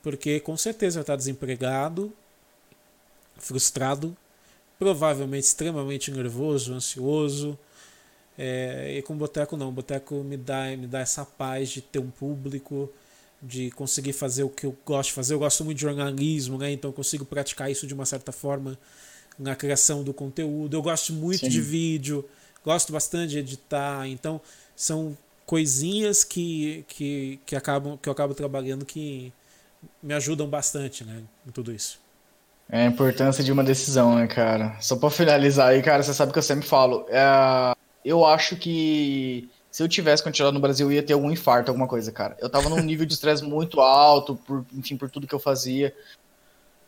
Porque com certeza vai estar desempregado, frustrado, provavelmente extremamente nervoso, ansioso. É, e com Boteco não, Boteco me dá, me dá essa paz de ter um público, de conseguir fazer o que eu gosto de fazer. Eu gosto muito de jornalismo, né? então eu consigo praticar isso de uma certa forma na criação do conteúdo. Eu gosto muito Sim. de vídeo, gosto bastante de editar, então são coisinhas que, que, que, acabam, que eu acabo trabalhando que me ajudam bastante, né, em tudo isso. É a importância de uma decisão, né, cara? Só pra finalizar aí, cara, você sabe que eu sempre falo. É, eu acho que se eu tivesse continuado no Brasil, eu ia ter algum infarto, alguma coisa, cara. Eu tava num nível de estresse muito alto, por, enfim, por tudo que eu fazia.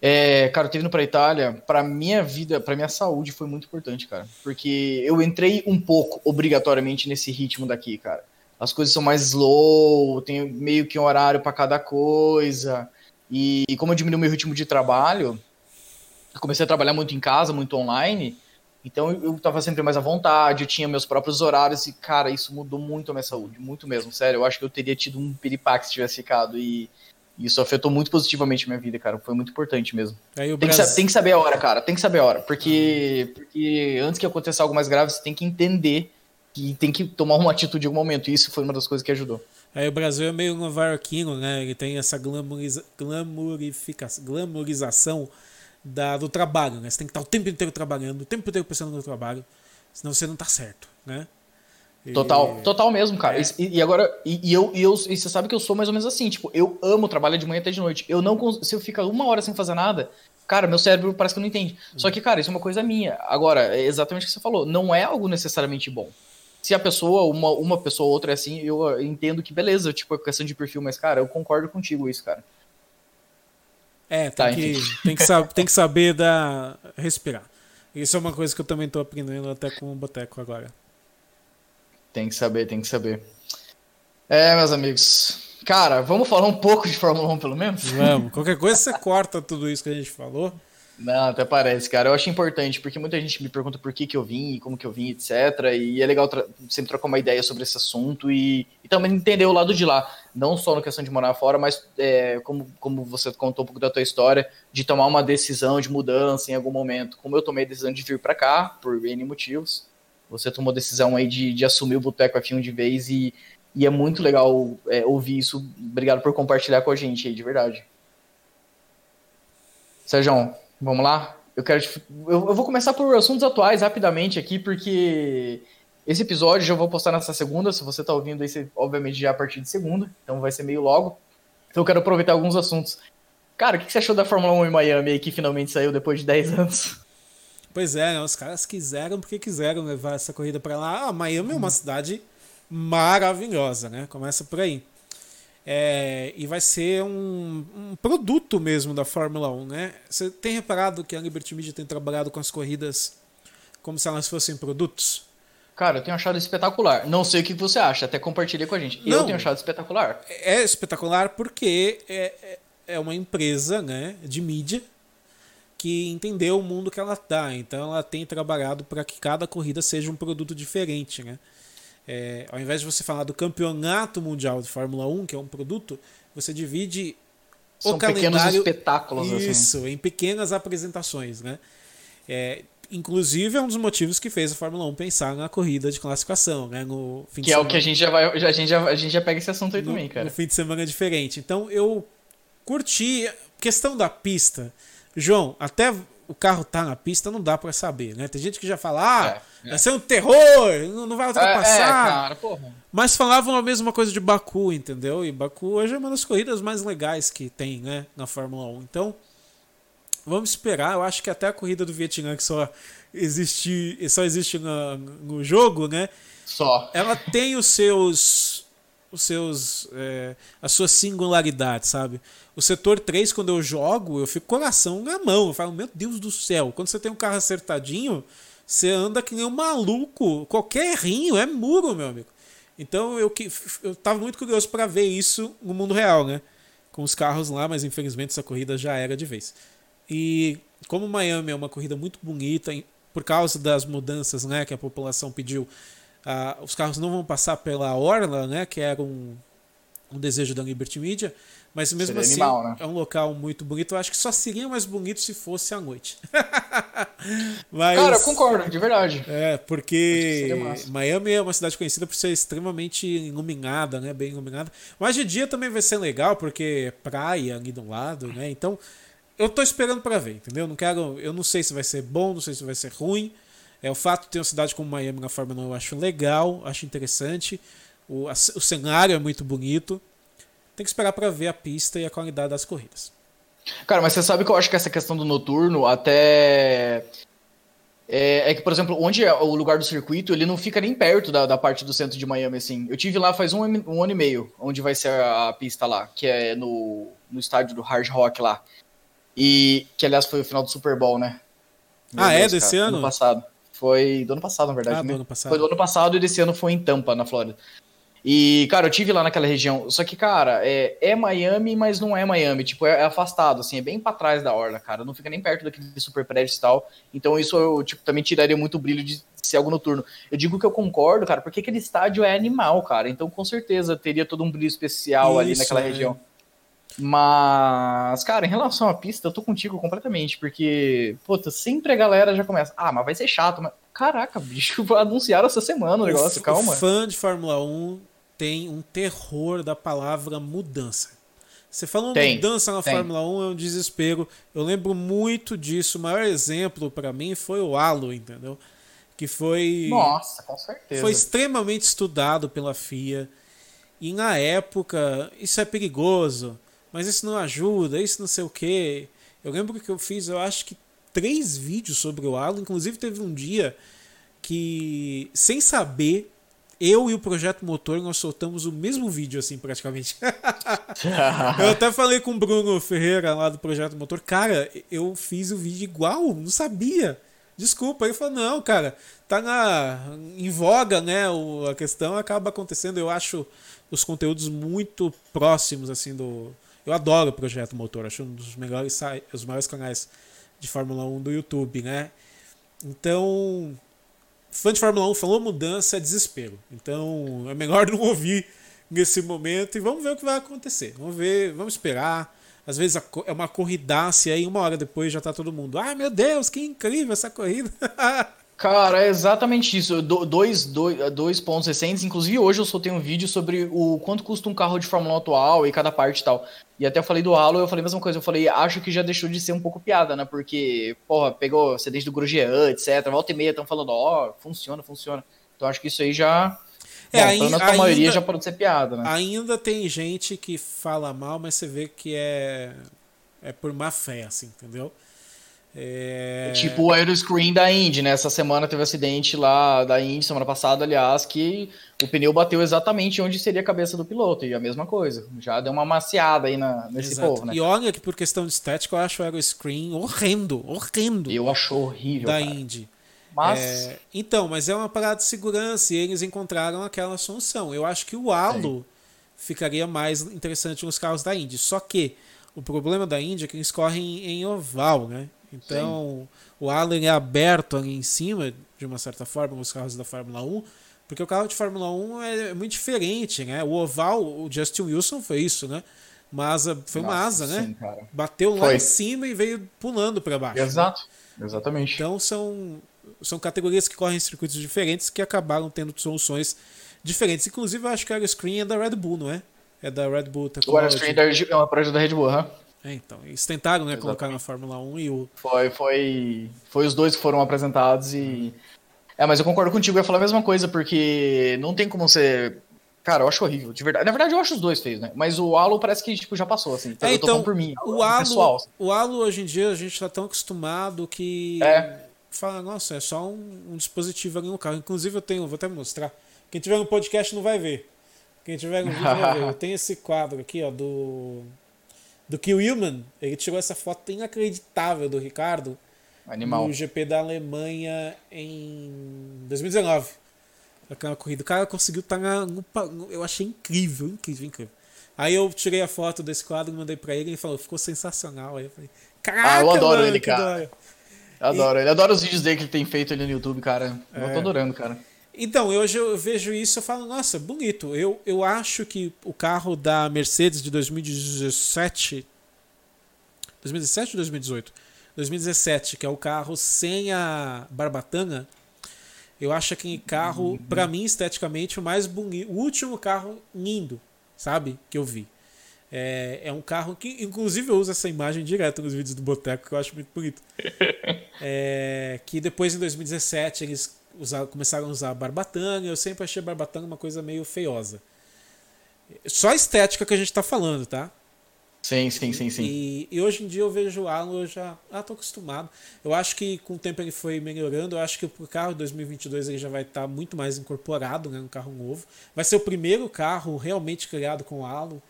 É, cara, eu ter ido pra Itália, pra minha vida, pra minha saúde, foi muito importante, cara. Porque eu entrei um pouco, obrigatoriamente, nesse ritmo daqui, cara as coisas são mais slow, tem meio que um horário para cada coisa. E, e como eu diminui meu ritmo de trabalho, eu comecei a trabalhar muito em casa, muito online. Então eu estava sempre mais à vontade, eu tinha meus próprios horários e, cara, isso mudou muito a minha saúde, muito mesmo, sério. Eu acho que eu teria tido um piripaque se tivesse ficado e isso afetou muito positivamente a minha vida, cara. Foi muito importante mesmo. Tem, Brasil... que, tem, que, saber a hora, cara, tem que saber a hora, porque, porque antes que aconteça algo mais grave, você tem que entender que tem que tomar uma atitude em algum momento. E isso foi uma das coisas que ajudou. Aí o Brasil é meio nova-iorquino, né? Ele tem essa glamoriza, glamorização da, do trabalho, né? Você tem que estar o tempo inteiro trabalhando, o tempo inteiro pensando no trabalho, senão você não está certo, né? E... Total, total mesmo, cara. É. E, e, agora, e, e, eu, e eu, e você sabe que eu sou mais ou menos assim, tipo, eu amo trabalhar de manhã até de noite. Eu não se eu ficar uma hora sem fazer nada, cara, meu cérebro parece que não entende. Só que, cara, isso é uma coisa minha. Agora, é exatamente o que você falou, não é algo necessariamente bom se a pessoa, uma, uma pessoa ou outra é assim, eu entendo que beleza, tipo, é questão de perfil, mas, cara, eu concordo contigo isso, cara. É, tem, tá, que, tem, que, tem que saber da, respirar. Isso é uma coisa que eu também tô aprendendo até com o Boteco agora. Tem que saber, tem que saber. É, meus amigos. Cara, vamos falar um pouco de Fórmula 1 pelo menos? Vamos. Qualquer coisa você corta tudo isso que a gente falou. Não, até parece, cara. Eu acho importante, porque muita gente me pergunta por que, que eu vim, como que eu vim, etc. E é legal sempre trocar uma ideia sobre esse assunto e, e, também entender o lado de lá. Não só na questão de morar fora, mas é, como, como você contou um pouco da tua história, de tomar uma decisão de mudança em algum momento. Como eu tomei a decisão de vir para cá, por N motivos. Você tomou a decisão aí de, de assumir o Boteco F1 de vez e, e é muito legal é, ouvir isso. Obrigado por compartilhar com a gente aí, de verdade. Sérgio, Vamos lá? Eu quero. Eu, eu vou começar por assuntos atuais rapidamente aqui, porque esse episódio já vou postar nessa segunda. Se você está ouvindo aí, obviamente já a partir de segunda, então vai ser meio logo. Então eu quero aproveitar alguns assuntos. Cara, o que você achou da Fórmula 1 em Miami aí, que finalmente saiu depois de 10 anos? Pois é, né? os caras quiseram porque quiseram levar essa corrida para lá. Ah, Miami é uma cidade maravilhosa, né? Começa por aí. É, e vai ser um, um, produto mesmo da Fórmula 1, né? Você tem reparado que a Liberty Media tem trabalhado com as corridas como se elas fossem produtos? Cara, eu tenho achado espetacular. Não sei o que você acha, até compartilhei com a gente. Não, eu tenho achado espetacular. É espetacular porque é, é, é uma empresa né, de mídia que entendeu o mundo que ela dá. Então ela tem trabalhado para que cada corrida seja um produto diferente. Né? É, ao invés de você falar do campeonato mundial de Fórmula 1, que é um produto, você divide São o calendário. Pequenos espetáculos, assim. Isso, assim. em pequenas apresentações. Né? É, inclusive é um dos motivos que fez a Fórmula 1 pensar na corrida de classificação, né? No fim que é o que a gente já vai. A gente já, a gente já pega esse assunto aí no, também, cara. No fim de semana diferente. Então eu curti. Questão da pista. João, até o carro tá na pista, não dá para saber, né? Tem gente que já fala, ah, é, é. Vai ser um terror, não vai ultrapassar. É, é, cara, porra. Mas falavam a mesma coisa de Baku, entendeu? E Baku hoje é uma das corridas mais legais que tem, né, na Fórmula 1. Então, vamos esperar. Eu acho que até a corrida do Vietnã, que só existe, só existe no, no jogo, né? Só. Ela tem os seus. Os seus. É, as suas singularidades, sabe? O setor 3, quando eu jogo, eu fico com o coração na mão. Eu falo, meu Deus do céu, quando você tem um carro acertadinho, você anda que nem um maluco. Qualquer errinho é muro, meu amigo. Então eu, eu tava muito curioso para ver isso no mundo real, né? Com os carros lá, mas infelizmente essa corrida já era de vez. E como Miami é uma corrida muito bonita, por causa das mudanças né, que a população pediu, uh, os carros não vão passar pela Orla, né, que era um, um desejo da Liberty Media, mas mesmo seria assim animal, né? é um local muito bonito. Eu acho que só seria mais bonito se fosse à noite. mas, Cara, eu concordo, de verdade. É, porque Miami é uma cidade conhecida por ser extremamente iluminada, né? Bem iluminada. Mas de dia também vai ser legal, porque é praia ali do lado, né? Então eu tô esperando para ver, entendeu? Não quero, eu não sei se vai ser bom, não sei se vai ser ruim. É o fato de ter uma cidade como Miami na Fórmula 1 eu acho legal, acho interessante. O, a, o cenário é muito bonito. Tem que esperar para ver a pista e a qualidade das corridas. Cara, mas você sabe que eu acho que essa questão do noturno até é, é, que, por exemplo, onde é o lugar do circuito, ele não fica nem perto da, da parte do centro de Miami, assim. Eu tive lá faz um, um ano e meio, onde vai ser a, a pista lá, que é no, no estádio do Hard Rock lá. E que, aliás, foi o final do Super Bowl, né? Meu ah, é? Deus, é? Desse cara, ano? ano passado. Foi do ano passado, na verdade. Ah, né? do ano passado. Foi do ano passado e desse ano foi em Tampa, na Flórida. E, cara, eu tive lá naquela região. Só que, cara, é, é Miami, mas não é Miami. Tipo, é, é, afastado, assim, é bem para trás da orla, cara. Não fica nem perto daquele super prédio e tal. Então, isso eu, tipo, também tiraria muito brilho de ser algo noturno. Eu digo que eu concordo, cara, porque aquele estádio é animal, cara. Então, com certeza, teria todo um brilho especial isso, ali naquela é. região. Mas, cara, em relação à pista, eu tô contigo completamente, porque, puta, sempre a galera já começa, ah, mas vai ser chato, mas. Caraca, bicho, anunciaram essa semana o negócio, o calma. Fã de Fórmula 1 tem um terror da palavra mudança. Você falou tem, mudança na tem. Fórmula 1 é um desespero. Eu lembro muito disso. O maior exemplo para mim foi o Halo, entendeu? Que foi. Nossa, com certeza. Foi extremamente estudado pela FIA. E na época, isso é perigoso mas isso não ajuda, isso não sei o que. Eu lembro que eu fiz, eu acho que três vídeos sobre o Halo. Inclusive teve um dia que, sem saber, eu e o Projeto Motor nós soltamos o mesmo vídeo, assim, praticamente. eu até falei com o Bruno Ferreira lá do Projeto Motor, cara, eu fiz o vídeo igual, não sabia. Desculpa. Ele falou, não, cara, tá na, em voga, né? O, a questão acaba acontecendo. Eu acho os conteúdos muito próximos, assim, do, eu adoro o Projeto Motor, acho um dos melhores, os maiores canais de Fórmula 1 do YouTube, né? Então, fã de Fórmula 1 falou mudança é desespero. Então, é melhor não ouvir nesse momento e vamos ver o que vai acontecer. Vamos ver, vamos esperar. Às vezes é uma corridaça e aí uma hora depois já tá todo mundo. Ah, meu Deus, que incrível essa corrida. Cara, é exatamente isso. dois, dois, dois pontos recentes. Inclusive, hoje eu soltei um vídeo sobre o quanto custa um carro de Fórmula 1 atual e cada parte e tal. E até eu falei do Halo, eu falei a mesma coisa. Eu falei, acho que já deixou de ser um pouco piada, né? Porque, porra, pegou CDs do Grosjean, etc. Volta e meia estão falando, ó, oh, funciona, funciona. Então acho que isso aí já. É, Bom, ainda, sua maioria já pode ser piada, né? Ainda tem gente que fala mal, mas você vê que é, é por má fé, assim, entendeu? É... Tipo o aeroscreen da Indy, né? Essa semana teve um acidente lá da Indy, semana passada, aliás, que o pneu bateu exatamente onde seria a cabeça do piloto. E a mesma coisa. Já deu uma maciada aí na, nesse Exato. povo, né? E olha que por questão de estética eu acho o aeroscreen horrendo, horrendo. Eu acho horrível. Da cara. Indy. Mas. É, então, mas é uma parada de segurança e eles encontraram aquela solução. Eu acho que o halo Sim. ficaria mais interessante nos carros da Indy. Só que o problema da Indy é que eles correm em oval, né? Então, Sim. o halo é aberto ali em cima, de uma certa forma, nos carros da Fórmula 1, porque o carro de Fórmula 1 é muito diferente, né? O oval, o Justin Wilson foi isso, né? Mas foi uma asa, né? sim, né? Bateu lá foi. em cima e veio pulando para baixo. Exato, né? exatamente. Então são, são categorias que correm em circuitos diferentes que acabaram tendo soluções diferentes. Inclusive, eu acho que o Aeroscreen é da Red Bull, não é? É da Red Bull Technology. O Aeroscreen é uma projeto da Red Bull, huh? É, então, eles tentaram, né, colocar na Fórmula 1 e o. Foi, foi, foi os dois que foram apresentados e. É, mas eu concordo contigo, eu ia falar a mesma coisa, porque não tem como você. Cara, eu acho horrível, de verdade. Na verdade, eu acho os dois feios, né? Mas o Halo parece que tipo, já passou, assim. Então, é, então, por mim. O Halo, pessoal, assim. o Halo, hoje em dia, a gente tá tão acostumado que. É. Fala, nossa, é só um, um dispositivo ali no carro. Inclusive, eu tenho, vou até mostrar. Quem tiver no podcast não vai ver. Quem tiver no vídeo vai ver. Eu tenho esse quadro aqui, ó, do do que o Willman, ele tirou essa foto inacreditável do Ricardo Animal. no GP da Alemanha em 2019. Aquela corrida. O cara conseguiu estar tá no, Eu achei incrível, incrível, incrível. Aí eu tirei a foto desse quadro e mandei pra ele e ele falou, ficou sensacional. Aí eu falei, caraca, ah, eu adoro mano, ele, cara. Eu adoro e... ele. Adoro os vídeos dele que ele tem feito ali no YouTube, cara. Eu é. tô adorando, cara. Então, hoje eu vejo isso e falo, nossa, bonito. Eu, eu acho que o carro da Mercedes de 2017. 2017 ou 2018? 2017, que é o carro sem a barbatana. Eu acho aquele carro, uhum. para mim, esteticamente, o mais bonito. O último carro lindo, sabe? Que eu vi. É, é um carro que, inclusive, eu uso essa imagem direto nos vídeos do Boteco, que eu acho muito bonito. É, que depois, em 2017, eles usar, começaram a usar barbatana. Eu sempre achei barbatana uma coisa meio feiosa. Só a estética que a gente tá falando, tá? Sim, sim, sim, sim. E, e, hoje em dia eu vejo o Alan, eu já ah, tô acostumado. Eu acho que com o tempo ele foi melhorando. Eu acho que o carro 2022 ele já vai estar tá muito mais incorporado, né, um carro novo. Vai ser o primeiro carro realmente criado com o Alan.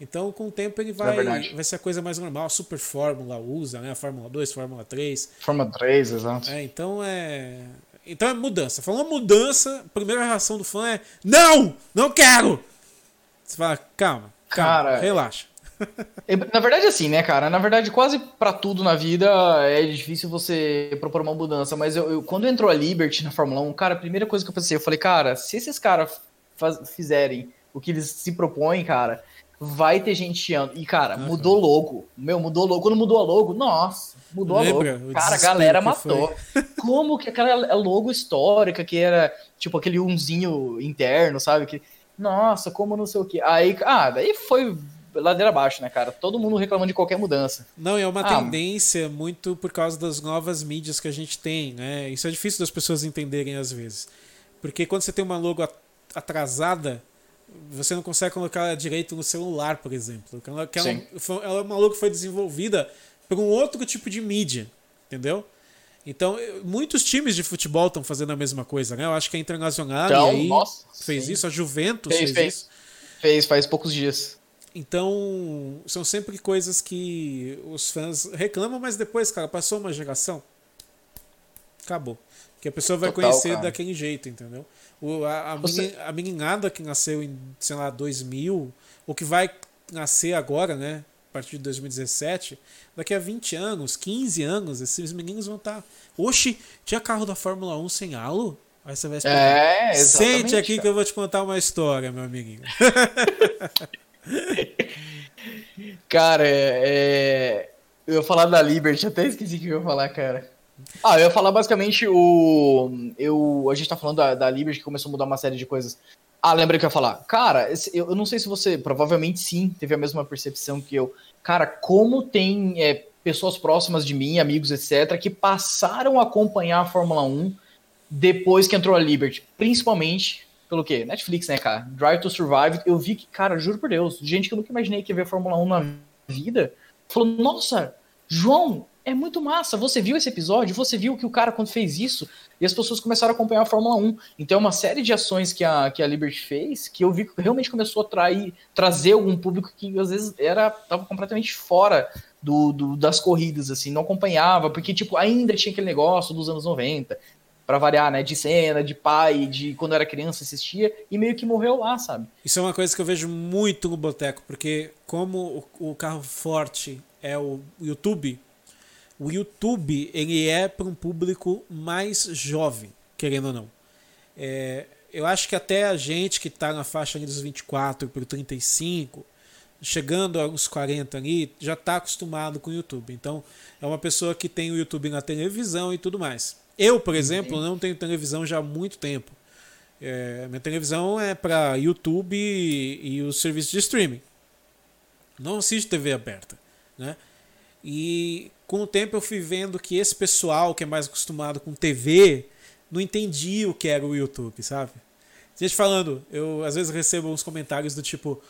Então, com o tempo ele vai, é vai ser a coisa mais normal. A Super Fórmula usa, né? A Fórmula 2, Fórmula 3. Fórmula 3, exato. É, então é então é mudança. Falando mudança, a primeira reação do fã é: Não! Não quero! Você fala, calma, calma, cara, relaxa. É, na verdade, assim, né, cara? Na verdade, quase para tudo na vida é difícil você propor uma mudança. Mas eu, eu, quando entrou a Liberty na Fórmula 1, cara, a primeira coisa que eu pensei, eu falei, cara, se esses caras fizerem o que eles se propõem, cara, vai ter gente chiando. E, cara, uhum. mudou logo. Meu, mudou logo. Quando mudou a logo, nossa, mudou Lembra? a logo. Cara, a galera matou. Como que aquela logo histórica que era, tipo, aquele unzinho interno, sabe? Que, nossa, como não sei o que. Aí, ah, daí foi ladeira abaixo, né, cara? Todo mundo reclamando de qualquer mudança. Não, é uma ah, tendência muito por causa das novas mídias que a gente tem, né? Isso é difícil das pessoas entenderem às vezes. Porque quando você tem uma logo atrasada, você não consegue colocar ela direito no celular, por exemplo. Ela, ela, ela é uma logo que foi desenvolvida por um outro tipo de mídia, entendeu? Então, muitos times de futebol estão fazendo a mesma coisa, né? Eu acho que a Internacional então, aí nossa, fez sim. isso, a Juventus fez, fez, fez isso. Fez, faz poucos dias. Então, são sempre coisas que os fãs reclamam, mas depois, cara, passou uma geração, acabou. Que a pessoa vai Total, conhecer cara. daquele jeito, entendeu? O, a, a, Você... a meninada que nasceu em, sei lá, 2000, ou que vai nascer agora, né? A partir de 2017, daqui a 20 anos, 15 anos, esses meninos vão estar. Tá... Oxi, tinha carro da Fórmula 1 sem halo? Aí você vai esperar. É, exatamente. Sente aqui cara. que eu vou te contar uma história, meu amiguinho. cara, é, é, eu ia falar da Liberty, até esqueci o que eu ia falar, cara. Ah, eu ia falar basicamente o. Eu, a gente tá falando da, da Liberty que começou a mudar uma série de coisas. Ah, lembra que eu ia falar? Cara, eu, não sei se você. Provavelmente sim, teve a mesma percepção que eu. Cara, como tem é, pessoas próximas de mim, amigos, etc., que passaram a acompanhar a Fórmula 1 depois que entrou a Liberty. Principalmente pelo quê? Netflix, né, cara? Drive to Survive. Eu vi que, cara, juro por Deus, gente que eu nunca imaginei que ia ver Fórmula 1 na vida, falou: Nossa, João, é muito massa. Você viu esse episódio? Você viu que o cara, quando fez isso, e as pessoas começaram a acompanhar a Fórmula 1. Então é uma série de ações que a, que a Liberty fez que eu vi que realmente começou a trair, trazer algum público que às vezes era tava completamente fora do, do, das corridas, assim, não acompanhava, porque, tipo, ainda tinha aquele negócio dos anos 90, para variar, né, de cena, de pai, de quando era criança assistia, e meio que morreu lá, sabe? Isso é uma coisa que eu vejo muito no Boteco, porque como o, o carro forte é o YouTube, o YouTube ele é para um público mais jovem, querendo ou não. É, eu acho que até a gente que está na faixa dos 24 para 35, chegando aos 40 ali, já está acostumado com o YouTube. Então, é uma pessoa que tem o YouTube na televisão e tudo mais. Eu, por exemplo, não tenho televisão já há muito tempo. É, minha televisão é para YouTube e, e os serviços de streaming. Não assisto TV aberta. Né? E com o tempo eu fui vendo que esse pessoal que é mais acostumado com TV não entendia o que era o YouTube, sabe? Gente falando, eu às vezes recebo uns comentários do tipo: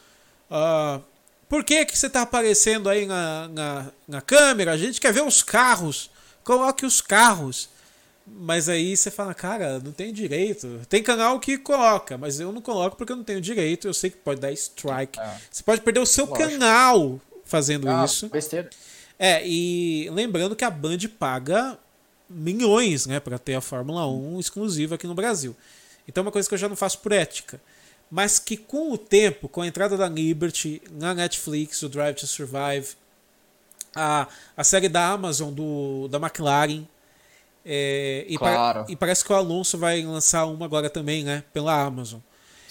uh, Por que, que você está aparecendo aí na, na, na câmera? A gente quer ver os carros. Coloque os carros. Mas aí você fala, cara, não tem direito. Tem canal que coloca, mas eu não coloco porque eu não tenho direito. Eu sei que pode dar strike. É. Você pode perder o seu Lógico. canal fazendo ah, isso. Besteira. É, e lembrando que a Band paga milhões né, para ter a Fórmula 1 exclusiva aqui no Brasil. Então é uma coisa que eu já não faço por ética. Mas que com o tempo, com a entrada da Liberty na Netflix, o Drive to Survive, a, a série da Amazon do, da McLaren, é, e, claro. e parece que o Alonso vai lançar uma agora também, né? Pela Amazon.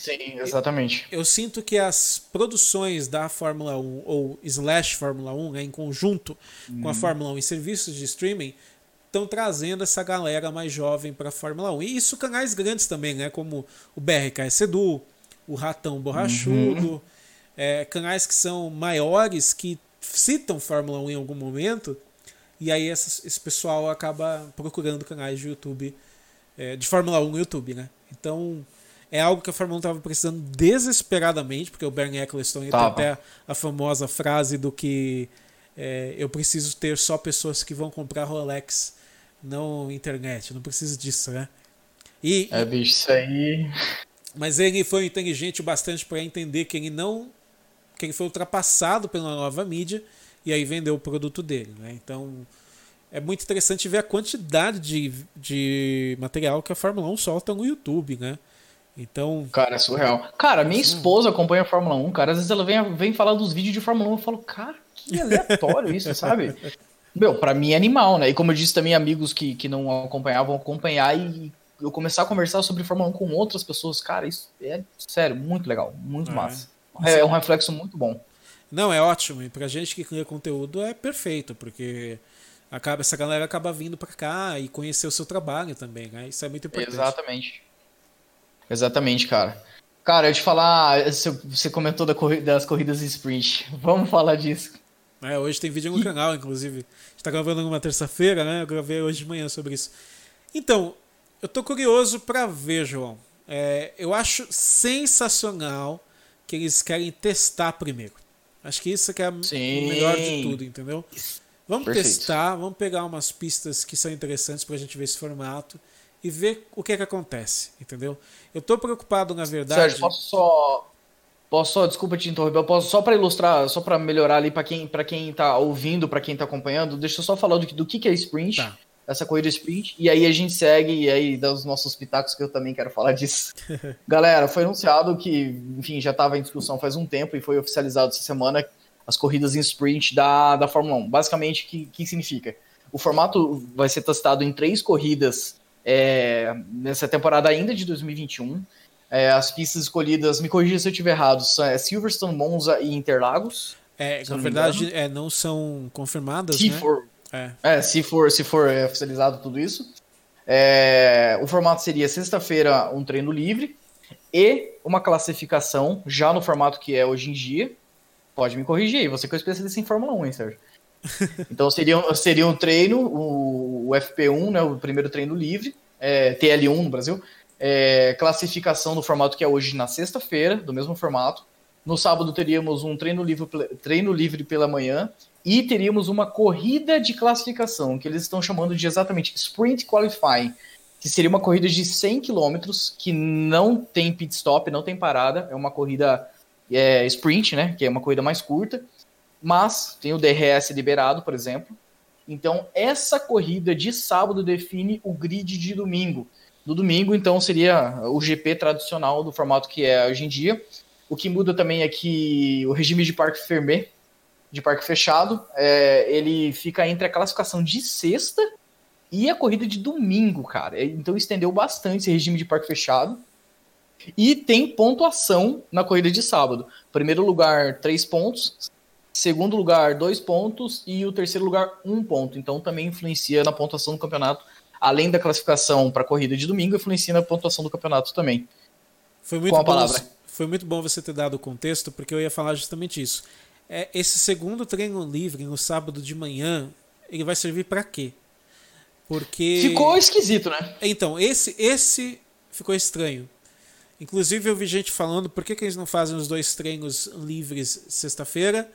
Sim, exatamente. Eu, eu, sinto que as produções da Fórmula 1 ou slash Fórmula 1, né, em conjunto com a uhum. Fórmula 1 e serviços de streaming, estão trazendo essa galera mais jovem para a Fórmula 1. E isso canais grandes também, né? Como o BRK Edu, o Ratão Borrachudo, uhum. é, canais que são maiores que citam Fórmula 1 em algum momento e aí essa, esse pessoal acaba procurando canais de YouTube, é, de Fórmula 1 no YouTube, né? Então é algo que a Fórmula 1 estava precisando desesperadamente, porque o Bernie Eccleston tem até a, famosa frase do que é, eu preciso ter só pessoas que vão comprar Rolex, não internet. Não preciso disso, né? E, é, bicho, isso aí. Mas ele foi inteligente o bastante para entender que ele não. que ele foi ultrapassado pela nova mídia e aí vendeu o produto dele. Né? Então é muito interessante ver a quantidade de, de material que a Fórmula 1 solta no YouTube, né? Então. Cara, é surreal. Cara, minha esposa acompanha a Fórmula 1, cara. Às vezes ela vem, vem falar dos vídeos de Fórmula 1 e eu falo, cara, que aleatório isso, sabe? Meu, pra mim é animal, né? E como eu disse também, amigos que, que não acompanhavam acompanhar e eu começar a conversar sobre Fórmula 1 com outras pessoas, cara, isso é sério, muito legal, muito é. massa. É, é um reflexo muito bom. Não, é ótimo. E pra gente que cria conteúdo é perfeito, porque acaba, essa galera acaba vindo para cá e conhecer o seu trabalho também, né? Isso é muito importante. Exatamente. Exatamente, cara. Cara, eu te falar, você comentou das corridas em sprint. Vamos falar disso. É, hoje tem vídeo no canal, inclusive. A gente tá gravando numa terça-feira, né? Eu gravei hoje de manhã sobre isso. Então, eu tô curioso para ver, João. É, eu acho sensacional que eles querem testar primeiro. Acho que isso que é o melhor de tudo, entendeu? Vamos Perfeito. testar, vamos pegar umas pistas que são interessantes para a gente ver esse formato e ver o que é que acontece, entendeu? Eu tô preocupado, na verdade. Sérgio, posso só. Posso só, desculpa te interromper, eu posso só para ilustrar, só para melhorar ali para quem, para quem tá ouvindo, para quem tá acompanhando, deixa eu só falar do, do que, que é sprint. Tá essa corrida sprint. E aí a gente segue e aí dá os nossos pitacos que eu também quero falar disso. Galera, foi anunciado que, enfim, já estava em discussão faz um tempo e foi oficializado essa semana as corridas em sprint da, da Fórmula 1. Basicamente, o que, que significa? O formato vai ser testado em três corridas é, nessa temporada ainda de 2021. É, as pistas escolhidas, me corrija se eu estiver errado, são é Silverstone, Monza e Interlagos. É, na verdade, é, não são confirmadas, se né? For, é. é, se for, se for oficializado tudo isso. É, o formato seria sexta-feira um treino livre e uma classificação, já no formato que é hoje em dia. Pode me corrigir aí, você que é especialista em Fórmula 1, hein, Sérgio? Então seria, seria um treino, o, o FP1, né, o primeiro treino livre, é, TL1 no Brasil, é, classificação no formato que é hoje na sexta-feira, do mesmo formato. No sábado teríamos um treino livre, treino livre pela manhã e teríamos uma corrida de classificação, que eles estão chamando de exatamente Sprint Qualifying, que seria uma corrida de 100 km, que não tem pit stop, não tem parada, é uma corrida é, sprint, né, que é uma corrida mais curta, mas tem o DRS liberado, por exemplo. Então, essa corrida de sábado define o grid de domingo. No domingo, então, seria o GP tradicional do formato que é hoje em dia. O que muda também é que o regime de parque fermé, de parque fechado, é, ele fica entre a classificação de sexta e a corrida de domingo, cara. Então estendeu bastante esse regime de parque fechado. E tem pontuação na corrida de sábado. Primeiro lugar, três pontos. Segundo lugar, dois pontos. E o terceiro lugar, um ponto. Então também influencia na pontuação do campeonato. Além da classificação para a corrida de domingo, influencia na pontuação do campeonato também. Foi muito, bom, palavra. foi muito bom você ter dado o contexto, porque eu ia falar justamente isso. É, esse segundo treino livre no sábado de manhã, ele vai servir para quê? Porque. Ficou esquisito, né? Então, esse, esse ficou estranho. Inclusive, eu vi gente falando por que, que eles não fazem os dois treinos livres sexta-feira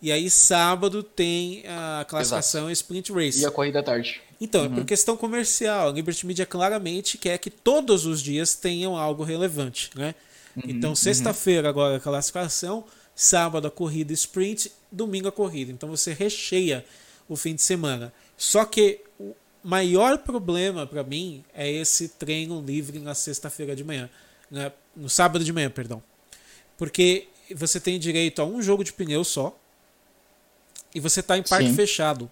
e aí sábado tem a classificação Exato. Sprint Race. E a corrida à tarde. Então, uhum. é por uhum. questão comercial. A Liberty Media claramente quer que todos os dias tenham algo relevante, né? Uhum, então, uhum. sexta-feira agora a classificação, sábado a corrida sprint, domingo a corrida. Então você recheia o fim de semana. Só que maior problema para mim é esse treino livre na sexta-feira de manhã, né? no sábado de manhã, perdão. Porque você tem direito a um jogo de pneu só e você está em parque Sim. fechado.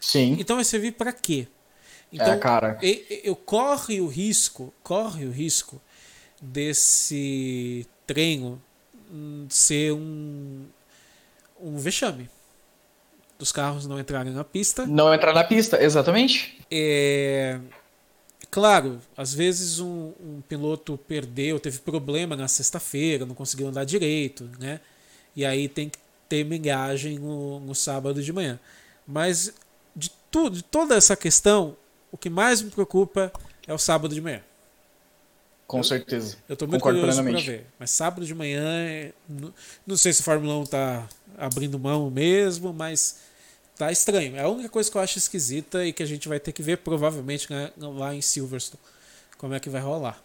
Sim. Então vai servir para quê? É, então, é, cara. Eu, eu corre o risco, corre o risco desse treino ser um, um vexame dos carros não entrarem na pista. Não entrar na pista, exatamente. É, claro, às vezes um, um piloto perdeu, teve problema na sexta-feira, não conseguiu andar direito, né? E aí tem que ter milhagem no, no sábado de manhã. Mas de tudo, de toda essa questão, o que mais me preocupa é o sábado de manhã. Com certeza. Eu estou muito Concordo curioso para ver. Mas sábado de manhã, é, não, sei se a Fórmula 1 está abrindo mão mesmo, mas tá estranho. É a única coisa que eu acho esquisita e que a gente vai ter que ver provavelmente né, lá em Silverstone como é que vai rolar.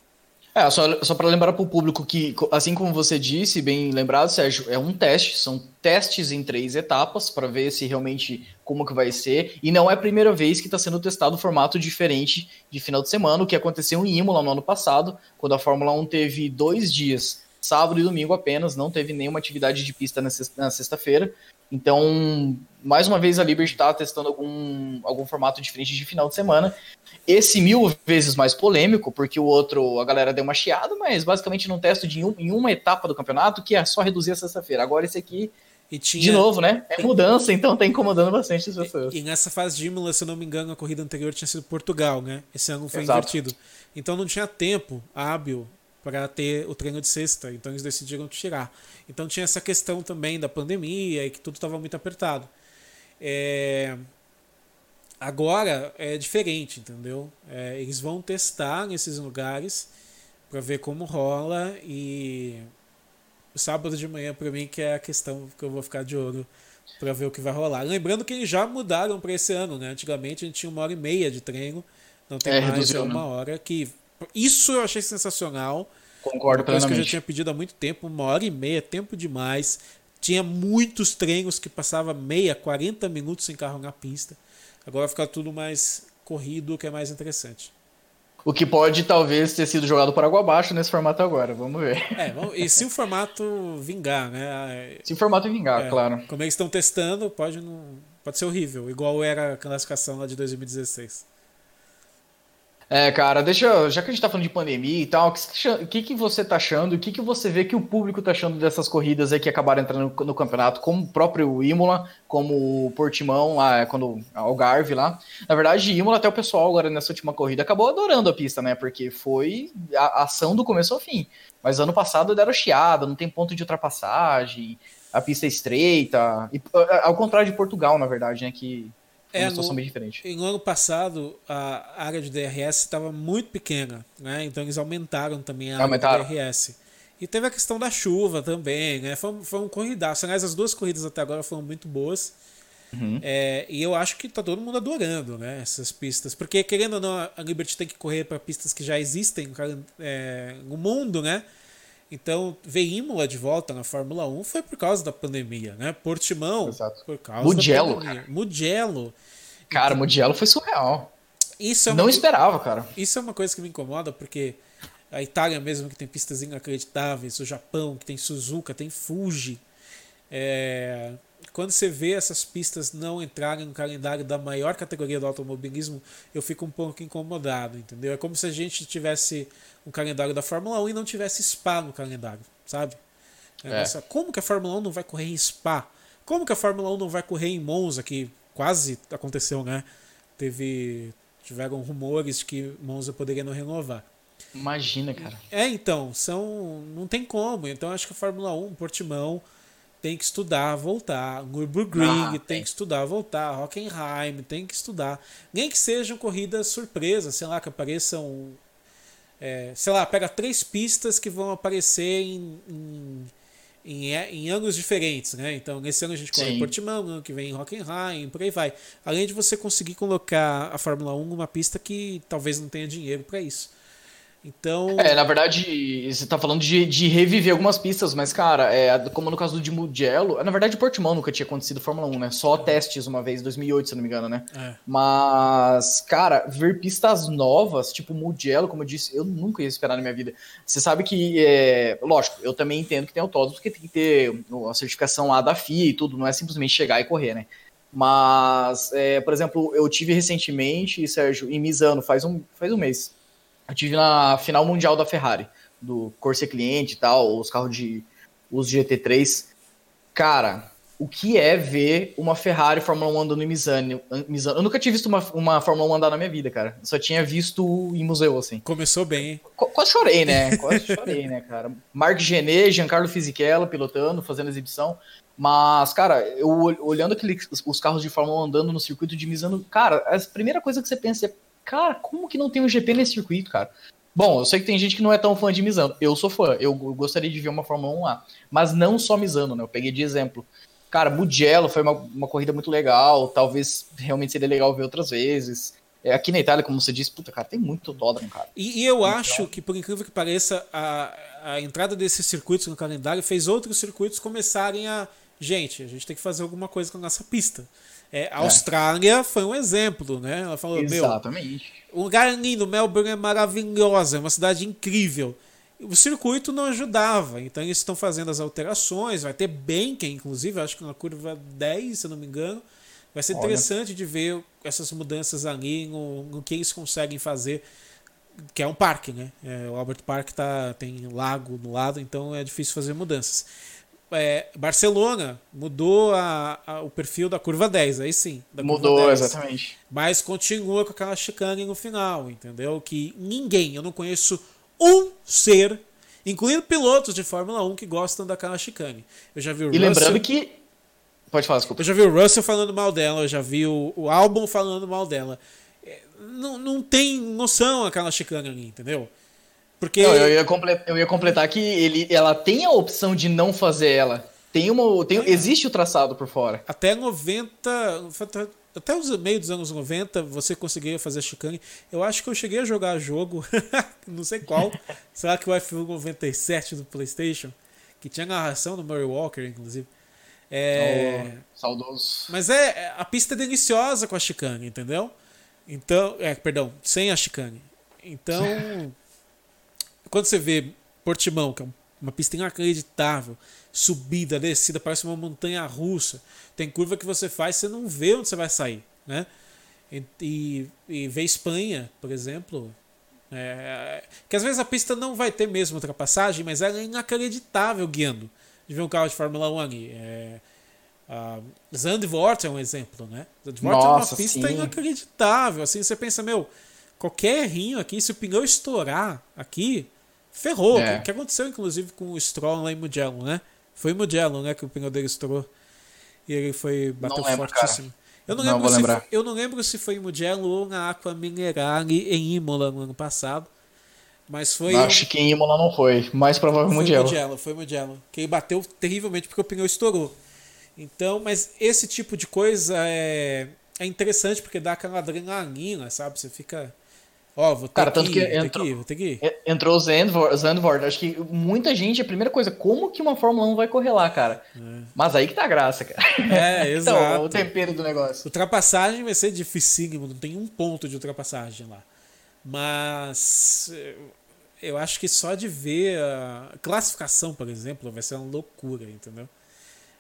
É, só, só para lembrar para o público que, assim como você disse, bem lembrado, Sérgio, é um teste, são testes em três etapas para ver se realmente como que vai ser. E não é a primeira vez que está sendo testado um formato diferente de final de semana, o que aconteceu em Imola no ano passado, quando a Fórmula 1 teve dois dias, sábado e domingo apenas, não teve nenhuma atividade de pista na sexta-feira. Então, mais uma vez a Liberty está testando algum, algum formato diferente de final de semana. Esse mil vezes mais polêmico, porque o outro a galera deu uma chiada, mas basicamente num teste de um, em uma etapa do campeonato que é só reduzir a sexta-feira. Agora esse aqui, tinha... de novo, né? É mudança, então tá incomodando bastante as pessoas. E, nessa fase de Imola, se eu não me engano, a corrida anterior tinha sido Portugal, né? Esse ano foi Exato. invertido. Então não tinha tempo hábil para ter o treino de sexta, então eles decidiram tirar. Então tinha essa questão também da pandemia e que tudo estava muito apertado. É... Agora é diferente, entendeu? É, eles vão testar nesses lugares para ver como rola e o sábado de manhã para mim que é a questão que eu vou ficar de olho para ver o que vai rolar. Lembrando que eles já mudaram para esse ano, né? Antigamente a gente tinha uma hora e meia de treino, não tem é, mais reduziu, uma né? hora que isso eu achei sensacional. Concordo plenamente. Coisa que eu já tinha pedido há muito tempo, uma hora e meia, tempo demais. Tinha muitos treinos que passava meia, 40 minutos sem carro na pista. Agora fica tudo mais corrido, que é mais interessante. O que pode talvez ter sido jogado por água abaixo nesse formato agora, vamos ver. É, e se o formato vingar, né? Se o formato vingar, é, claro. Como eles estão testando, pode não, pode ser horrível, igual era a classificação lá de 2016. É, cara, deixa. Já que a gente tá falando de pandemia e tal, o que, que você tá achando? O que, que você vê que o público tá achando dessas corridas aí que acabaram entrando no, no campeonato, como o próprio Imola, como o Portimão, lá, quando o Garve lá. Na verdade, Imola, até o pessoal agora nessa última corrida, acabou adorando a pista, né? Porque foi a, a ação do começo ao fim. Mas ano passado deram chiada, não tem ponto de ultrapassagem, a pista é estreita. E, ao contrário de Portugal, na verdade, né? Que é, uma situação no, bem diferente. No ano passado, a área de DRS estava muito pequena, né? Então eles aumentaram também a aumentaram. área de DRS. E teve a questão da chuva também, né? Foi, foi um corridaço. Aliás, as duas corridas até agora foram muito boas. Uhum. É, e eu acho que tá todo mundo adorando né, essas pistas. Porque, querendo ou não, a Liberty tem que correr para pistas que já existem é, no mundo, né? Então, ver Imola de volta na Fórmula 1 foi por causa da pandemia, né? Portimão, Exato. por causa Mugello, da pandemia. cara. Mugello. Cara, então, Mugello foi surreal. Isso é Não esperava, cara. Isso é uma coisa que me incomoda, porque a Itália mesmo, que tem pistas inacreditáveis, o Japão, que tem Suzuka, tem Fuji. É... Quando você vê essas pistas não entrarem no calendário da maior categoria do automobilismo, eu fico um pouco incomodado, entendeu? É como se a gente tivesse um calendário da Fórmula 1 e não tivesse Spa no calendário, sabe? É. Nossa, como que a Fórmula 1 não vai correr em Spa? Como que a Fórmula 1 não vai correr em Monza, que quase aconteceu, né? Teve tiveram rumores que Monza poderia não renovar. Imagina, cara. É, então, são não tem como. Então acho que a Fórmula 1, Portimão tem que estudar, voltar. Nürburgring ah, tem. tem que estudar, voltar. Hockenheim tem que estudar. Nem que sejam corridas surpresas, sei lá, que apareçam é, sei lá, pega três pistas que vão aparecer em, em, em, em anos diferentes, né? Então, nesse ano a gente corre em Portimão, ano que vem em Hockenheim, por aí vai. Além de você conseguir colocar a Fórmula 1 numa pista que talvez não tenha dinheiro para isso. Então. É, na verdade, você tá falando de, de reviver algumas pistas, mas, cara, é, como no caso do de Mugello, na verdade, Portimão nunca tinha acontecido Fórmula 1, né? Só é. testes uma vez, 2008, se não me engano, né? É. Mas, cara, ver pistas novas, tipo Mugello, como eu disse, eu nunca ia esperar na minha vida. Você sabe que, é, lógico, eu também entendo que tem autódromos que tem que ter a certificação A da FIA e tudo, não é simplesmente chegar e correr, né? Mas, é, por exemplo, eu tive recentemente, Sérgio, em Misano, faz um, faz um mês eu tive na final mundial da Ferrari, do Corsa Cliente e tal, os carros de os GT3. Cara, o que é ver uma Ferrari Fórmula 1 andando em Misano? Eu nunca tinha visto uma, uma Fórmula 1 andar na minha vida, cara. Eu só tinha visto em museu, assim. Começou bem, hein? Qu quase chorei, né? Quase chorei, né, cara? Mark Genet, Giancarlo Fisichella pilotando, fazendo exibição. Mas, cara, eu olhando aqueles, os carros de Fórmula 1 andando no circuito de Misano, cara, a primeira coisa que você pensa é, cara, como que não tem um GP nesse circuito, cara? Bom, eu sei que tem gente que não é tão fã de Misano. Eu sou fã, eu gostaria de ver uma Fórmula 1 lá. Mas não só Misano, né? Eu peguei de exemplo. Cara, Mugello foi uma, uma corrida muito legal. Talvez realmente seria legal ver outras vezes. É, aqui na Itália, como você disse, puta, cara, tem muito autódromo, cara. E, e eu então... acho que, por incrível que pareça, a, a entrada desses circuitos no calendário fez outros circuitos começarem a. Gente, a gente tem que fazer alguma coisa com a nossa pista. É, a Austrália é. foi um exemplo, né? Ela falou, Exatamente. meu, um lugar lindo, Melbourne é maravilhosa, é uma cidade incrível. O circuito não ajudava, então eles estão fazendo as alterações, vai ter Benken, inclusive, acho que na curva 10, se não me engano. Vai ser Olha. interessante de ver essas mudanças ali, no, no, que eles conseguem fazer, que é um parque, né? É, o Albert Park tá, tem lago no lado, então é difícil fazer mudanças é, Barcelona mudou a, a, o perfil da curva 10, aí sim. mudou, 10, exatamente. Mas continua com aquela chicane no final, entendeu? Que ninguém, eu não conheço um ser, incluindo pilotos de Fórmula 1 que gostam daquela chicane. Eu já vi o E Russell, lembrando que. Pode falar, desculpa. Eu já vi o Russell falando mal dela, eu já vi o, o álbum falando mal dela. É, não, não tem noção aquela chicane ali, entendeu? Porque... Não, eu, ia completar, eu ia completar que ele, ela tem a opção de não fazer ela. Tem uma, tem, é. Existe o traçado por fora. Até 90. Até os meio dos anos 90 você conseguia fazer a chicane. Eu acho que eu cheguei a jogar jogo, não sei qual. será que o F1 97 do PlayStation? Que tinha narração do Murray Walker, inclusive. É... Oh, saudoso. Mas é, a pista é deliciosa com a chicane, entendeu? Então, é, perdão, sem a chicane. Então, quando você vê Portimão, que é uma pista inacreditável, subida, descida, parece uma montanha russa. Tem curva que você faz, você não vê onde você vai sair, né? E, e, e ver Espanha, por exemplo, é, que às vezes a pista não vai ter mesmo ultrapassagem, mas ela é inacreditável guiando. De ver um carro de Fórmula 1 ali. É, Zandvoort é um exemplo, né? Zandvoort é uma pista sim. inacreditável. Assim, você pensa, meu, qualquer errinho aqui, se o pneu estourar aqui, Ferrou. É. O que aconteceu, inclusive, com o Stroll lá em Mugello, né? Foi em Mugello, né? Que o pneu dele estourou. E ele foi. Bateu não fortíssimo. Eu não, não lembro se eu não lembro se foi em Mugello ou na Aqua Minerale em Imola no ano passado. Mas foi. Acho um... que em Imola não foi. Mais provavelmente foi Mugello. Mugello. Foi Mugello. Que ele bateu terrivelmente porque o pneu estourou. Então, mas esse tipo de coisa é, é interessante porque dá aquela adrenalina, sabe? Você fica. Ó, oh, vou ter Cara, que, tanto que ir, vou ter entrou- que ir, vou ter que ir. En- Entrou o Zandvoort, Zandvoort. Acho que muita gente, a primeira coisa, como que uma Fórmula 1 vai correr lá, cara? Mas aí que tá a graça, cara. É, Então, o exato. tempero do negócio. Ultrapassagem vai ser dificílimo, não tem um ponto de ultrapassagem lá. Mas eu acho que só de ver a classificação, por exemplo, vai ser uma loucura, entendeu?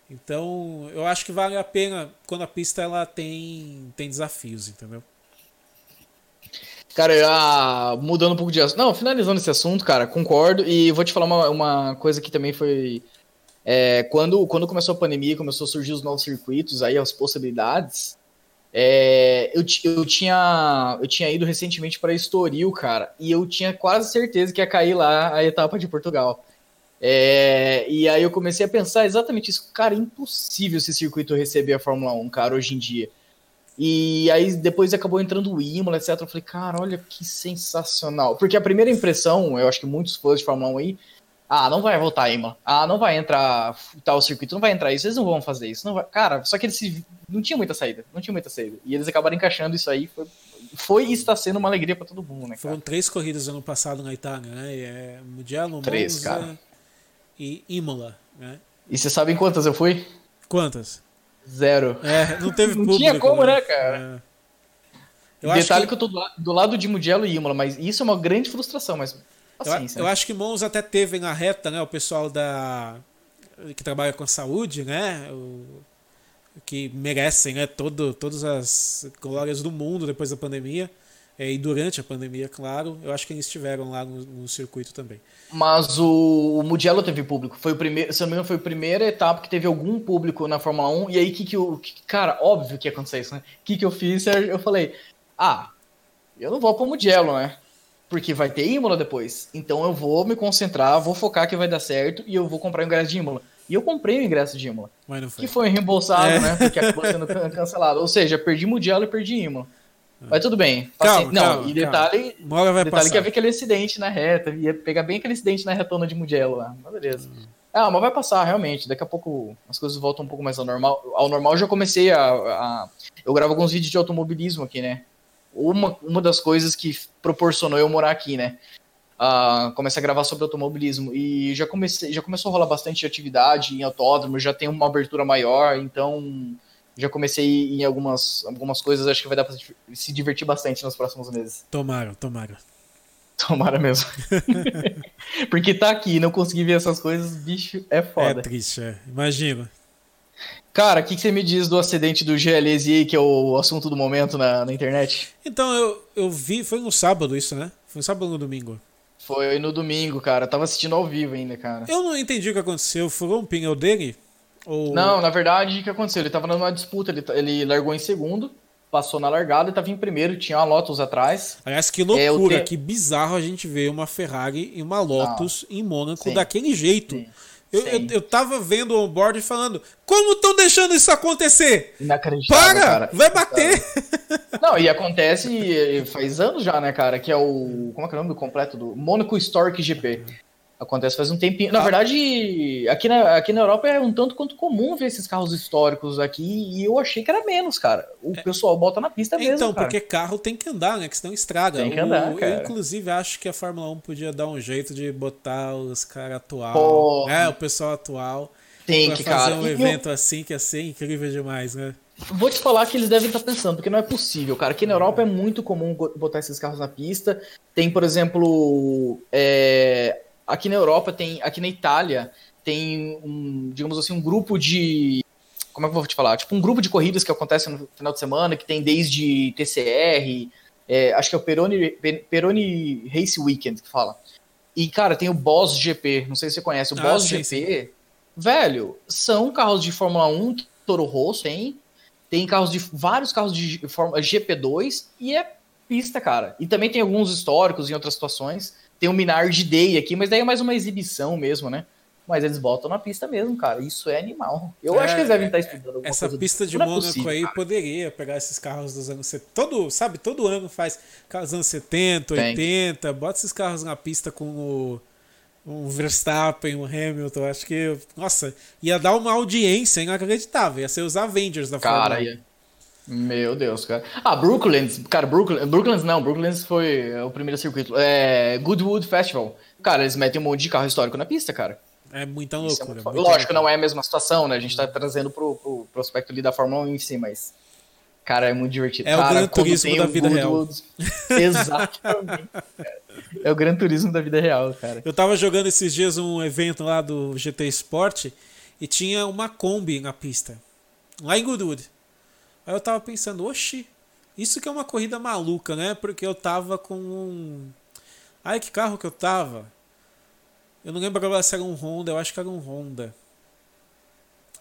Então, eu acho que vale a pena quando a pista ela tem, tem desafios, entendeu? Cara, ah, mudando um pouco de assunto. Não, finalizando esse assunto, cara, concordo. E vou te falar uma, uma coisa que também foi. é, quando, quando começou a pandemia, começou a surgir os novos circuitos, aí as possibilidades. é, eu, eu, tinha, eu tinha ido recentemente para Estoril, cara, e eu tinha quase certeza que ia cair lá a etapa de Portugal. É, e aí eu comecei a pensar exatamente isso. Cara, é impossível esse circuito receber a Fórmula 1, cara, hoje em dia. E aí depois acabou entrando o Imola, etc. Eu falei, cara, olha que sensacional. Porque a primeira impressão, eu acho que muitos fãs de Fórmula 1 aí, ah, não vai voltar a Imola. Ah, não vai entrar tal circuito, não vai entrar isso, eles não vão fazer isso. Não vai... Cara, só que eles se- não tinha muita saída, não tinha muita saída. E eles acabaram encaixando isso aí, foi, foi e está sendo uma alegria pra todo mundo, né, cara? Foram três corridas ano passado na Itália, né? E É Mugello, Três, Monza cara. e Imola, né? E vocês sabem quantas eu fui? Quantas? Zero. É, não teve Não público. tinha como, né, cara? É. Eu acho Detalhe que- que... eu tô do, la- do lado de Mugello e Imola, mas isso é uma grande frustração, mas Eu, paciência. eu né? acho que Monza até teve na reta, né? O pessoal da que trabalha com a saúde, né? O, que merecem, né? Todo, todas as glórias do mundo depois da pandemia é, e durante a pandemia, claro. Eu acho que eles estiveram lá no, no circuito também. Mas o, o Mugello teve público. Foi o primeiro, se não me engano, foi a primeira etapa que teve algum público na Fórmula 1. E aí, que que eu. que- cara, óbvio que ia acontecer isso, né? O que, que eu fiz? Eu falei, ah, eu não vou pro Mugello, né? Porque vai ter Imola depois. Então eu vou me concentrar, vou focar que vai dar certo e eu vou comprar o ingresso de Imola. E eu comprei o ingresso de Imola. Mas não foi. Que foi reembolsado, É. né? Porque acabou sendo can- cancelado. Ou seja, perdi Mugello e perdi Imola. Mas tudo bem. Calma, Paci- não, calma, e detalhe, vai detalhe passar. que ia ver aquele acidente na reta, ia pegar bem aquele acidente na retona de Mugello lá. Mas beleza. Ah, mas vai passar, realmente. Daqui a pouco as coisas voltam um pouco mais ao normal. Ao normal eu já comecei a. a- eu gravo alguns vídeos de automobilismo aqui, né? Uma, uma das coisas que proporcionou eu morar aqui, né? Ah, comecei a gravar sobre automobilismo. E já, comecei, já começou a rolar bastante atividade em autódromo, já tem uma abertura maior, então já comecei em algumas, algumas coisas, acho que vai dar pra se divertir bastante nos próximos meses. Tomara, tomara. Tomara mesmo. Porque tá aqui e não conseguir ver essas coisas, bicho, é É foda. triste, é. Imagina. Cara, o que, que você me diz do acidente do GLSI, que é o assunto do momento na, na internet? Então, eu, eu vi, foi no sábado isso, né? Foi no sábado ou no domingo? Foi no domingo, cara. Eu tava assistindo ao vivo ainda, cara. Eu não entendi o que aconteceu. Furou um pneu dele? Ou... Não, na verdade, o que aconteceu? Ele tava numa disputa, ele, ele largou em segundo, passou na largada e tava em primeiro, tinha uma Lotus atrás. Aliás, que É, loucura, te- que bizarro a gente ver uma Ferrari e uma Lotus em Mônaco Sim. daquele jeito. Sim. Eu, Sim. eu, eu tava vendo o onboard falando, como estão deixando isso acontecer? Inacreditável, Para! cara. Vai bater! Não, e acontece faz anos já, né, cara? Que é o. Como é que é o nome do completo? Do Monaco Stork GP. Acontece faz um tempinho. Na Ah. verdade, aqui na, aqui na Europa é um tanto quanto comum ver esses carros históricos aqui. E eu achei que era menos, cara. O pessoal bota na pista mesmo. então, cara. porque carro tem que andar, né? Que senão estraga. Tem que andar, O- Eu, cara. inclusive, acho que a Fórmula 1 podia dar um jeito de botar os caras atual, né? O pessoal atual. Tem que, fazer cara. um E eu- evento assim que ia ser incrível demais, né? Vou te falar que eles devem estar pensando, porque não é possível, cara. Aqui na Europa é muito comum botar esses carros na pista. Tem, por exemplo, é, aqui na Europa tem, aqui na Itália tem um, digamos assim, um grupo de, como é que eu vou te falar? Tipo um grupo de corridas que acontece no final de semana, que tem desde TCR, é, acho que é o Peroni, Pe- Peroni Race Weekend que fala. E cara, tem o Boss GP, não sei se você conhece, o Ah, Boss sim, GP, velho, são carros de Fórmula 1 que Toro Rosso tem, tem carros de vários carros de Fórmula GP2 e é pista, cara. E também tem alguns históricos em outras situações. Tem o Minard Day aqui, mas daí é mais uma exibição mesmo, né? Mas eles botam na pista mesmo, cara. Isso é animal. Eu É, acho que eles devem estar estudando alguma Essa pista de é Mônaco possível, aí cara. poderia pegar esses carros dos anos 70. Todo, sabe, todo ano faz carros dos anos 70, Tem. 80. Bota esses carros na pista com o, um Verstappen, um Hamilton. Acho que, nossa, ia dar uma audiência inacreditável. Ia ser os Avengers da Cara, Fórmula 1. ia. Meu Deus, cara. Ah, Brooklands, cara, Brooklyn, Brooklands não, Brooklands foi o primeiro circuito. É, Goodwood Festival. Cara, eles metem um monte de carro histórico na pista, cara. É muita é loucura. muito- muita Lógico, loucura. não é a mesma situação, né? A gente tá trazendo pro, pro prospecto ali da Fórmula 1 em si, mas. Cara, é muito divertido. É o cara, Gran quando Turismo da o vida real. Goodwood- Exatamente. cara. É o Gran Turismo da vida real, cara. Eu tava jogando esses dias um evento lá do GT Sport e tinha uma Kombi na pista. Lá em Goodwood. Aí eu tava pensando, oxi, isso que é uma corrida maluca, né? Porque eu tava com um. Ai, que carro que eu tava? Eu não lembro agora se era um Honda, eu acho que era um Honda.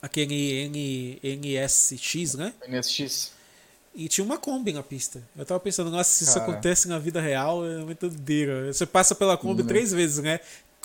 Aquele N, NSX, né? NSX. E tinha uma Kombi na pista. Eu tava pensando, nossa, se isso Cara. acontece na vida real, é muito doideira. Você passa pela Kombi Uhum. três vezes, né?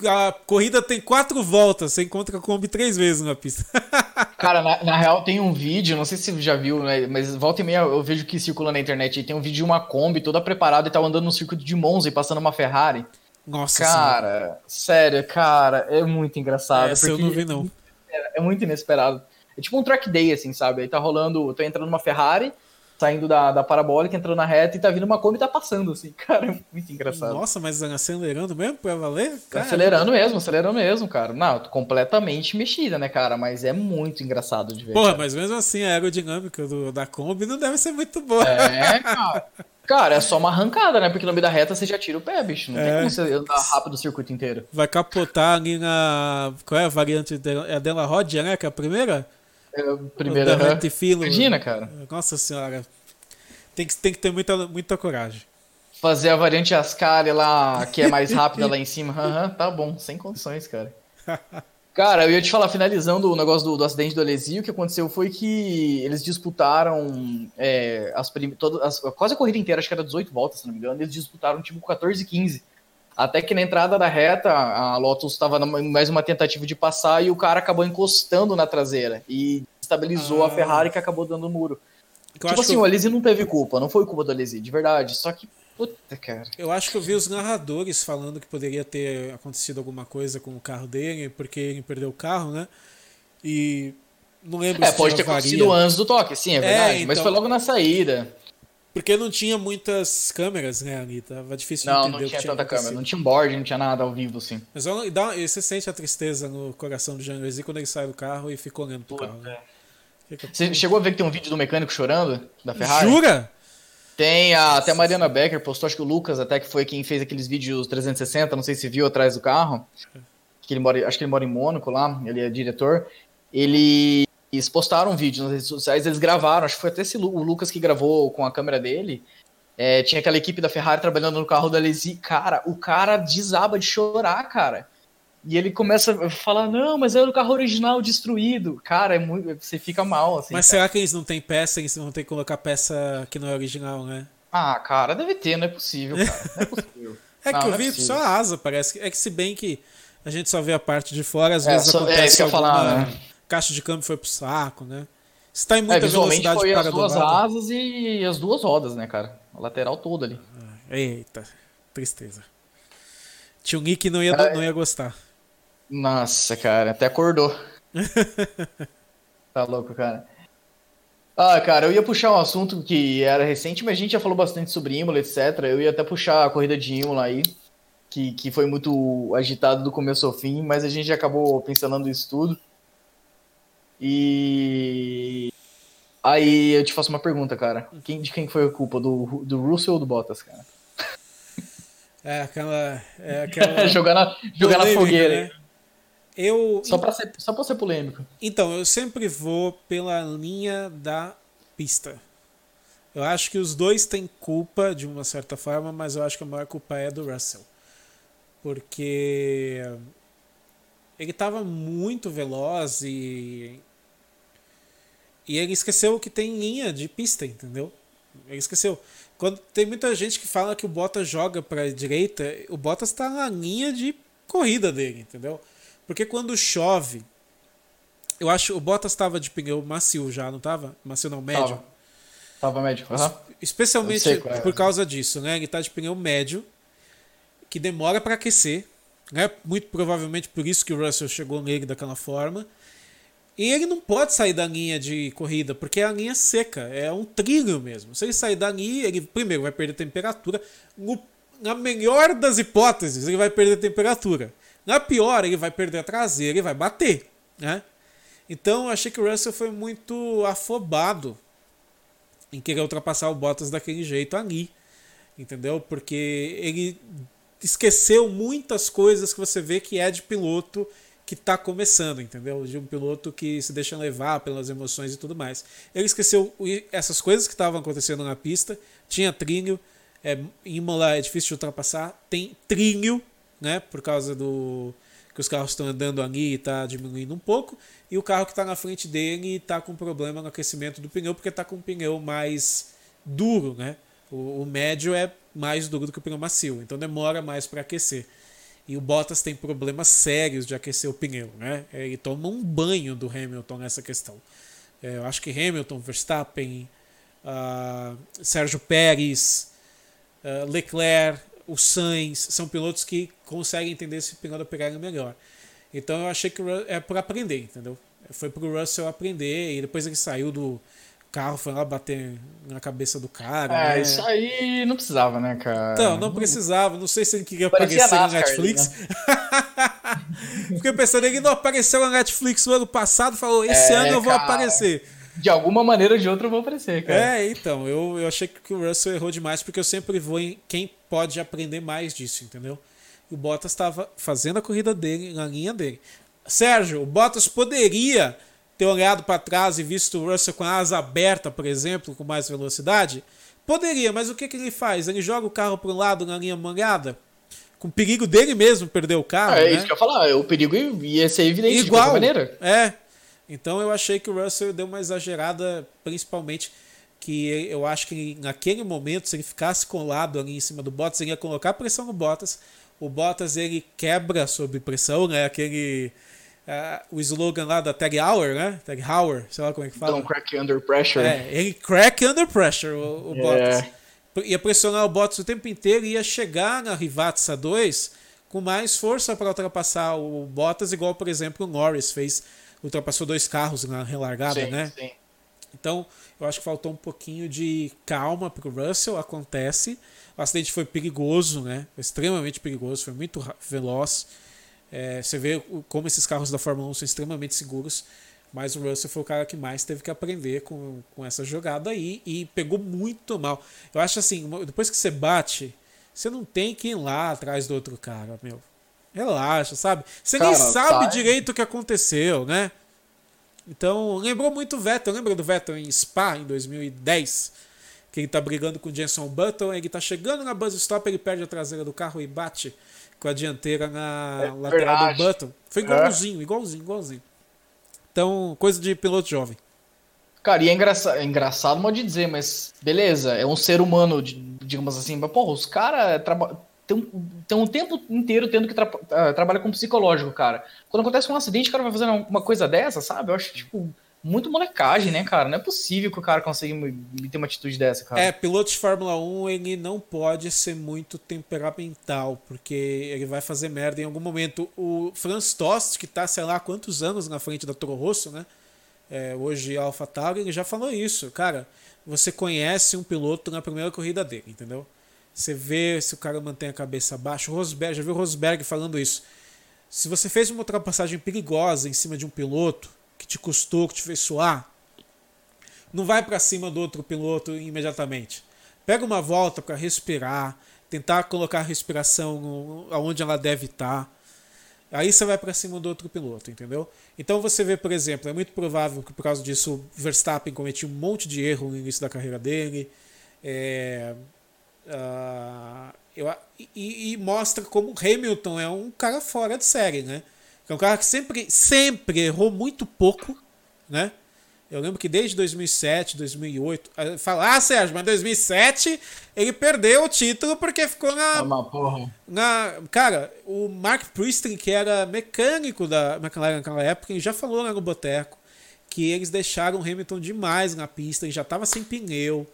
A corrida tem quatro voltas, você encontra a Kombi três vezes na pista. Cara, na, na real tem um vídeo, não sei se você já viu, né? Mas volta e meia eu vejo que circula na internet. aí Tem um vídeo de uma Kombi toda preparada e tá andando no circuito de Monza e passando uma Ferrari. Nossa senhora. Cara, sério, cara, é muito engraçado. Essa eu não vi, não. É, é muito inesperado. É tipo um track day, assim, sabe? Aí tá rolando, tô entrando numa Ferrari, saindo da, da parabólica, entrando na reta e tá vindo uma Kombi e tá passando, assim. Cara, é muito engraçado. Nossa, mas acelerando mesmo pra valer? Cara, Acelerando mesmo, acelerando mesmo, cara. Não, completamente mexida, né, cara? Mas é muito engraçado de ver. Porra, cara. mas mesmo assim a aerodinâmica do, da Kombi não deve ser muito boa. É, cara. Cara, é só uma arrancada, né? Porque no meio da reta você já tira o pé, bicho. Não É. tem como você andar rápido o circuito inteiro. Vai capotar ali na. Qual é a variante dela? É a Della Rodia, né? Que é a primeira? É, Primeira. Imagina, cara. Nossa senhora. Tem que, tem que ter muita, muita coragem. Fazer a variante Ascari lá, que é mais rápida lá em cima. Aham, tá bom, sem condições, cara. Cara, eu ia te falar, finalizando o negócio do, do acidente do Alesio, o que aconteceu foi que eles disputaram é, as, todas, as- quase a corrida inteira, acho que era 18 voltas, se não me engano, eles disputaram tipo 14 e 15. Até que na entrada da reta, a Lotus estava mais uma tentativa de passar e o cara acabou encostando na traseira e estabilizou Ah. a Ferrari que acabou dando o muro. Eu tipo assim, que o Alesi não teve culpa, não foi culpa do Alesi, de verdade. Só que, puta, cara. Eu acho que eu vi os narradores falando que poderia ter acontecido alguma coisa com o carro dele, porque ele perdeu o carro, né? E não lembro É, se pode ter avaria. acontecido antes do toque, sim, é verdade. Mas então. foi logo na saída. Porque não tinha muitas câmeras, né, ali? Tava difícil de Não, entender não o que tinha tanta câmera, não tinha um board, não tinha nada ao vivo, assim. Mas dá, você sente a tristeza no coração do Jean quando ele sai do carro e fica olhando pro carro. Né? Fica- Você chegou a ver que tem um vídeo do mecânico chorando, da Ferrari? Jura? Tem a, até a Mariana Becker postou, acho que o Lucas até que foi quem fez aqueles vídeos 360, não sei se viu atrás do carro. Que ele mora, acho que ele mora em Mônaco lá, ele é diretor. Ele eles postaram um vídeo nas redes sociais, eles gravaram, acho que foi até esse o Lucas que gravou com a câmera dele. É, tinha aquela equipe da Ferrari trabalhando no carro da Lesi. Cara, o cara desaba de chorar, cara. E ele começa a falar: Não, mas era o carro original destruído. Cara, é muito, você fica mal, assim. Mas cara. será que eles não têm peça? Eles vão ter que colocar peça que não é original, né? Ah, cara, deve ter, não é possível, cara. Não é possível. É Não, que eu não é vi possível. só a asa, parece. que- É que se bem que a gente só vê a parte de fora, às É, vezes só- é acontece isso que eu falar, né? Caixa de câmbio foi pro saco, né? Se tá em É, muita visualmente velocidade foi as duas dobrada- asas e as duas rodas, né, cara? A lateral toda ali. Eita, tristeza. Tio Nick não ia, É. não ia gostar. Nossa, cara, até acordou. tá louco, cara. Ah, cara, eu ia puxar um assunto que era recente, mas a gente já falou bastante sobre Imola, etc. Eu ia até puxar a corrida de Imola aí, que, que foi muito agitado do começo ao fim, mas a gente já acabou pincelando isso tudo. E aí eu te faço uma pergunta, cara. Quem, de quem foi a culpa? Do, do Russell ou do Bottas, cara? É aquela. É aquela jogar na, jogar na fogueira. né? Eu. Só pra, ser, só pra ser polêmico. Então, eu sempre vou pela linha da pista. Eu acho que os dois têm culpa de uma certa forma, mas eu acho que a maior culpa é do Russell. Porque ele estava muito veloz e e ele esqueceu que tem linha de pista, entendeu? Ele esqueceu. Quando tem muita gente que fala que o Bottas joga para a direita, o Bottas está na linha de corrida dele, entendeu? Porque quando chove, eu acho o Bottas estava de pneu macio já, não estava? Macio não, médio. Tava, Tava médio. aham. Especialmente sei é. por causa disso, né? Ele tá de pneu médio, que demora para aquecer. Né? Muito provavelmente por isso que o Russell chegou nele daquela forma. E ele não pode sair da linha de corrida, porque é a linha seca, é um trilho mesmo. Se ele sair da linha, ele primeiro vai perder temperatura. No, na melhor das hipóteses, ele vai perder temperatura. Na pior, ele vai perder a traseira e vai bater. Né? Então eu achei que o Russell foi muito afobado em querer ultrapassar o Bottas daquele jeito ali. Entendeu? Porque ele esqueceu muitas coisas que você vê que é de piloto que está começando, entendeu? De um piloto que se deixa levar pelas emoções e tudo mais. Ele esqueceu essas coisas que estavam acontecendo na pista. Tinha trilho, é, Imola é difícil de ultrapassar, tem trilho, né? Por causa do que os carros estão andando ali e está diminuindo um pouco. E o carro que está na frente dele está com problema no aquecimento do pneu, porque está com um pneu mais duro, né? O, o médio é mais duro do que o pneu macio, então demora mais para aquecer. E o Bottas tem problemas sérios de aquecer o pneu, né? Ele toma um banho do Hamilton nessa questão. É, eu acho que Hamilton, Verstappen, uh, Sérgio Pérez, uh, Leclerc, o Sainz são pilotos que conseguem entender esse pneu da Pirelli melhor. Então eu achei que é por aprender, entendeu? Foi pro Russell aprender e depois ele saiu do carro, foi lá bater na cabeça do cara. É, né? isso aí não precisava, né, cara? Então, não precisava. Não sei se ele queria Parecia aparecer NASCAR, na Netflix. Né? Fiquei pensando, ele não apareceu na Netflix no ano passado, falou, esse é, ano eu vou cara, aparecer. De alguma maneira ou de outra eu vou aparecer, cara. É, então, eu, eu achei que o Russell errou demais, porque eu sempre vou em quem pode aprender mais disso, entendeu? E o Bottas estava fazendo a corrida dele, na linha dele. Sérgio, o Bottas poderia ter olhado para trás e visto o Russell com a asa aberta, por exemplo, com mais velocidade? Poderia, mas o que, que ele faz? Ele joga o carro para um lado na linha molhada? Com o perigo dele mesmo perder o carro. É, né? isso que eu ia falar, o perigo ia ser evidente Igual, de qualquer maneira. É. Então eu achei que o Russell deu uma exagerada, principalmente que eu acho que naquele momento, se ele ficasse colado ali em cima do Bottas, ele ia colocar pressão no Bottas. O Bottas ele quebra sob pressão, né? Aquele Uh, o slogan lá da Tag Heuer, né? Tag Heuer, sei lá como é que fala. Don't crack under pressure. É, ele crack under pressure, o, o yeah. Bottas. Ia pressionar o Bottas o tempo inteiro e ia chegar na Rivatsa 2 com mais força para ultrapassar o Bottas, igual, por exemplo, o Norris fez, ultrapassou dois carros na relargada, sim, né? Sim. Então, eu acho que faltou um pouquinho de calma para o Russell, acontece. O acidente foi perigoso, né? Foi extremamente perigoso, foi muito veloz. É, você vê como esses carros da Fórmula 1 são extremamente seguros, mas o Russell foi o cara que mais teve que aprender com, com essa jogada aí e pegou muito mal. Eu acho assim, depois que você bate, você não tem que ir lá atrás do outro cara, meu. Relaxa, sabe? Você cara, nem sabe tá... direito o que aconteceu, né? Então, lembrou muito o Vettel. Lembra do Vettel em Spa, em 2010? Que ele tá brigando com o Jenson Button, ele tá chegando na buzz stop, ele perde a traseira do carro e bate com a dianteira na é lateral verdade. do Button. Foi igualzinho, é. igualzinho, igualzinho. Então, coisa de piloto jovem. Cara, e é engraçado, é engraçado modo de dizer, mas beleza, é um ser humano, digamos assim, mas porra, os caras tem um, tem um tempo inteiro tendo que tra uh, trabalhar com psicológico, cara. Quando acontece um acidente, o cara vai fazendo uma coisa dessa, sabe? Eu acho, tipo, muito molecagem, né, cara? Não é possível que o cara consiga ter uma atitude dessa, cara. É, piloto de Fórmula 1, ele não pode ser muito temperamental, porque ele vai fazer merda em algum momento. O Franz Tost, que tá, sei lá, quantos anos na frente da Toro Rosso, né? É, hoje Alpha Tauri, ele já falou isso. Cara, você conhece um piloto na primeira corrida dele, entendeu? Você vê se o cara mantém a cabeça baixa. O Rosberg, já viu o Rosberg falando isso. Se você fez uma ultrapassagem perigosa em cima de um piloto, que te custou, que te fez suar, não vai para cima do outro piloto imediatamente. Pega uma volta para respirar, tentar colocar a respiração aonde ela deve estar. Tá. Aí você vai para cima do outro piloto, entendeu? Então você vê, por exemplo, é muito provável que por causa disso o Verstappen cometeu um monte de erro no início da carreira dele. É, uh, eu, e, e, mostra como Hamilton é um cara fora de série, né? É um cara que sempre, sempre errou muito pouco, né? Eu lembro que desde 2007, 2008, fala, ah, Sérgio, mas em 2007 ele perdeu o título porque ficou na. Uma porra. Na, cara, o Mark Priestley, que era mecânico da McLaren naquela época, ele já falou lá no Boteco que eles deixaram o Hamilton demais na pista, ele já estava sem pneu.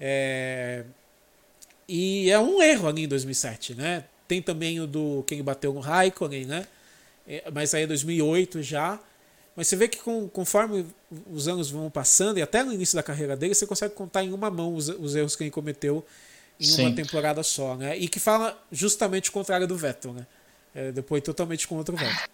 É... E é um erro ali em 2007, né? tem também o do quem bateu no Raikkonen, né? É, mas aí é 2008 já. Mas você vê que com, conforme os anos vão passando, e até no início da carreira dele, você consegue contar em uma mão os, os erros que ele cometeu em Sim. uma temporada só, né? E que fala justamente o contrário do Vettel, né? É, depois totalmente contra o Vettel.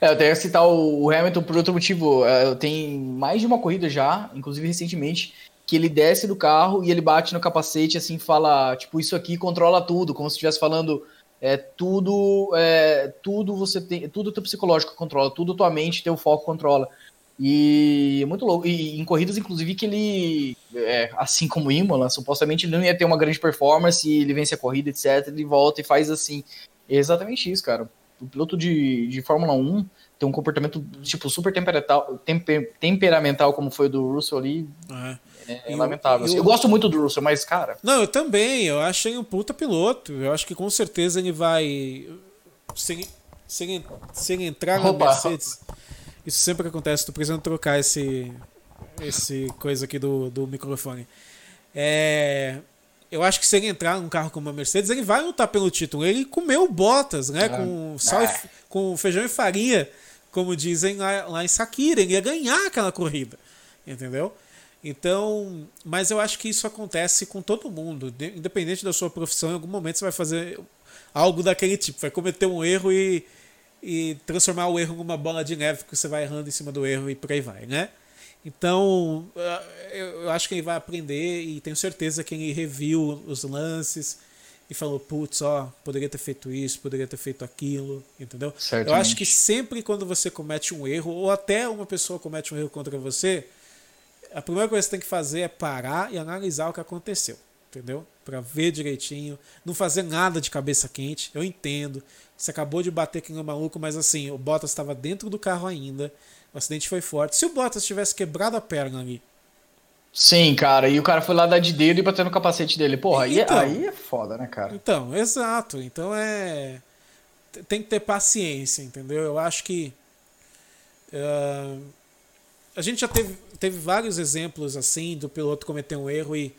É, eu tenho que citar o Hamilton por outro motivo. É, tem mais de uma corrida já, inclusive recentemente, que ele desce do carro e ele bate no capacete assim fala, tipo, isso aqui controla tudo, como se estivesse falando é tudo é, tudo você tem tudo teu psicológico controla tudo tua mente teu foco controla. E é muito louco e em corridas inclusive que ele é, assim como Imola supostamente ele não ia ter uma grande performance ele vence a corrida etc ele volta e faz assim. É exatamente isso cara. O piloto de, de Fórmula 1 tem um comportamento tipo super temperamental, temper, temperamental como foi o do Russell ali. É, é, é lamentável. Eu, eu, eu, gosto muito do Russell, mas cara. Não, eu também. Eu achei um puta piloto. Eu acho que com certeza ele vai sem, sem, sem entrar na Mercedes. Isso sempre acontece. Tô precisando trocar esse esse coisa aqui do, do microfone. É, eu acho que se ele entrar num carro como a Mercedes, ele vai lutar pelo título. Ele comeu botas, né? É. Com sal, é. e, com feijão e farinha como dizem lá, lá em Sakira, ele ia ganhar aquela corrida, entendeu? Então, mas eu acho que isso acontece com todo mundo, independente da sua profissão, em algum momento você vai fazer algo daquele tipo, vai cometer um erro e, e transformar o erro numa bola de neve, porque você vai errando em cima do erro e por aí vai, né? Então, eu acho que ele vai aprender e tenho certeza que ele reviu os lances, e falou, putz, ó, poderia ter feito isso, poderia ter feito aquilo, entendeu? Certamente. Eu acho que sempre quando você comete um erro, ou até uma pessoa comete um erro contra você, a primeira coisa que você tem que fazer é parar e analisar o que aconteceu, entendeu? Para ver direitinho, não fazer nada de cabeça quente. Eu entendo, você acabou de bater aqui no maluco, mas assim, o Bottas estava dentro do carro ainda, o acidente foi forte. Se o Bottas tivesse quebrado a perna ali, Sim, cara, e o cara foi lá dar de dedo e bater no capacete dele. Porra, aí, é- então, aí é foda, né, cara? Então, exato. Então é. Tem que ter paciência, entendeu? Eu acho que. Uh, a gente já teve, teve vários exemplos assim do piloto cometer um erro e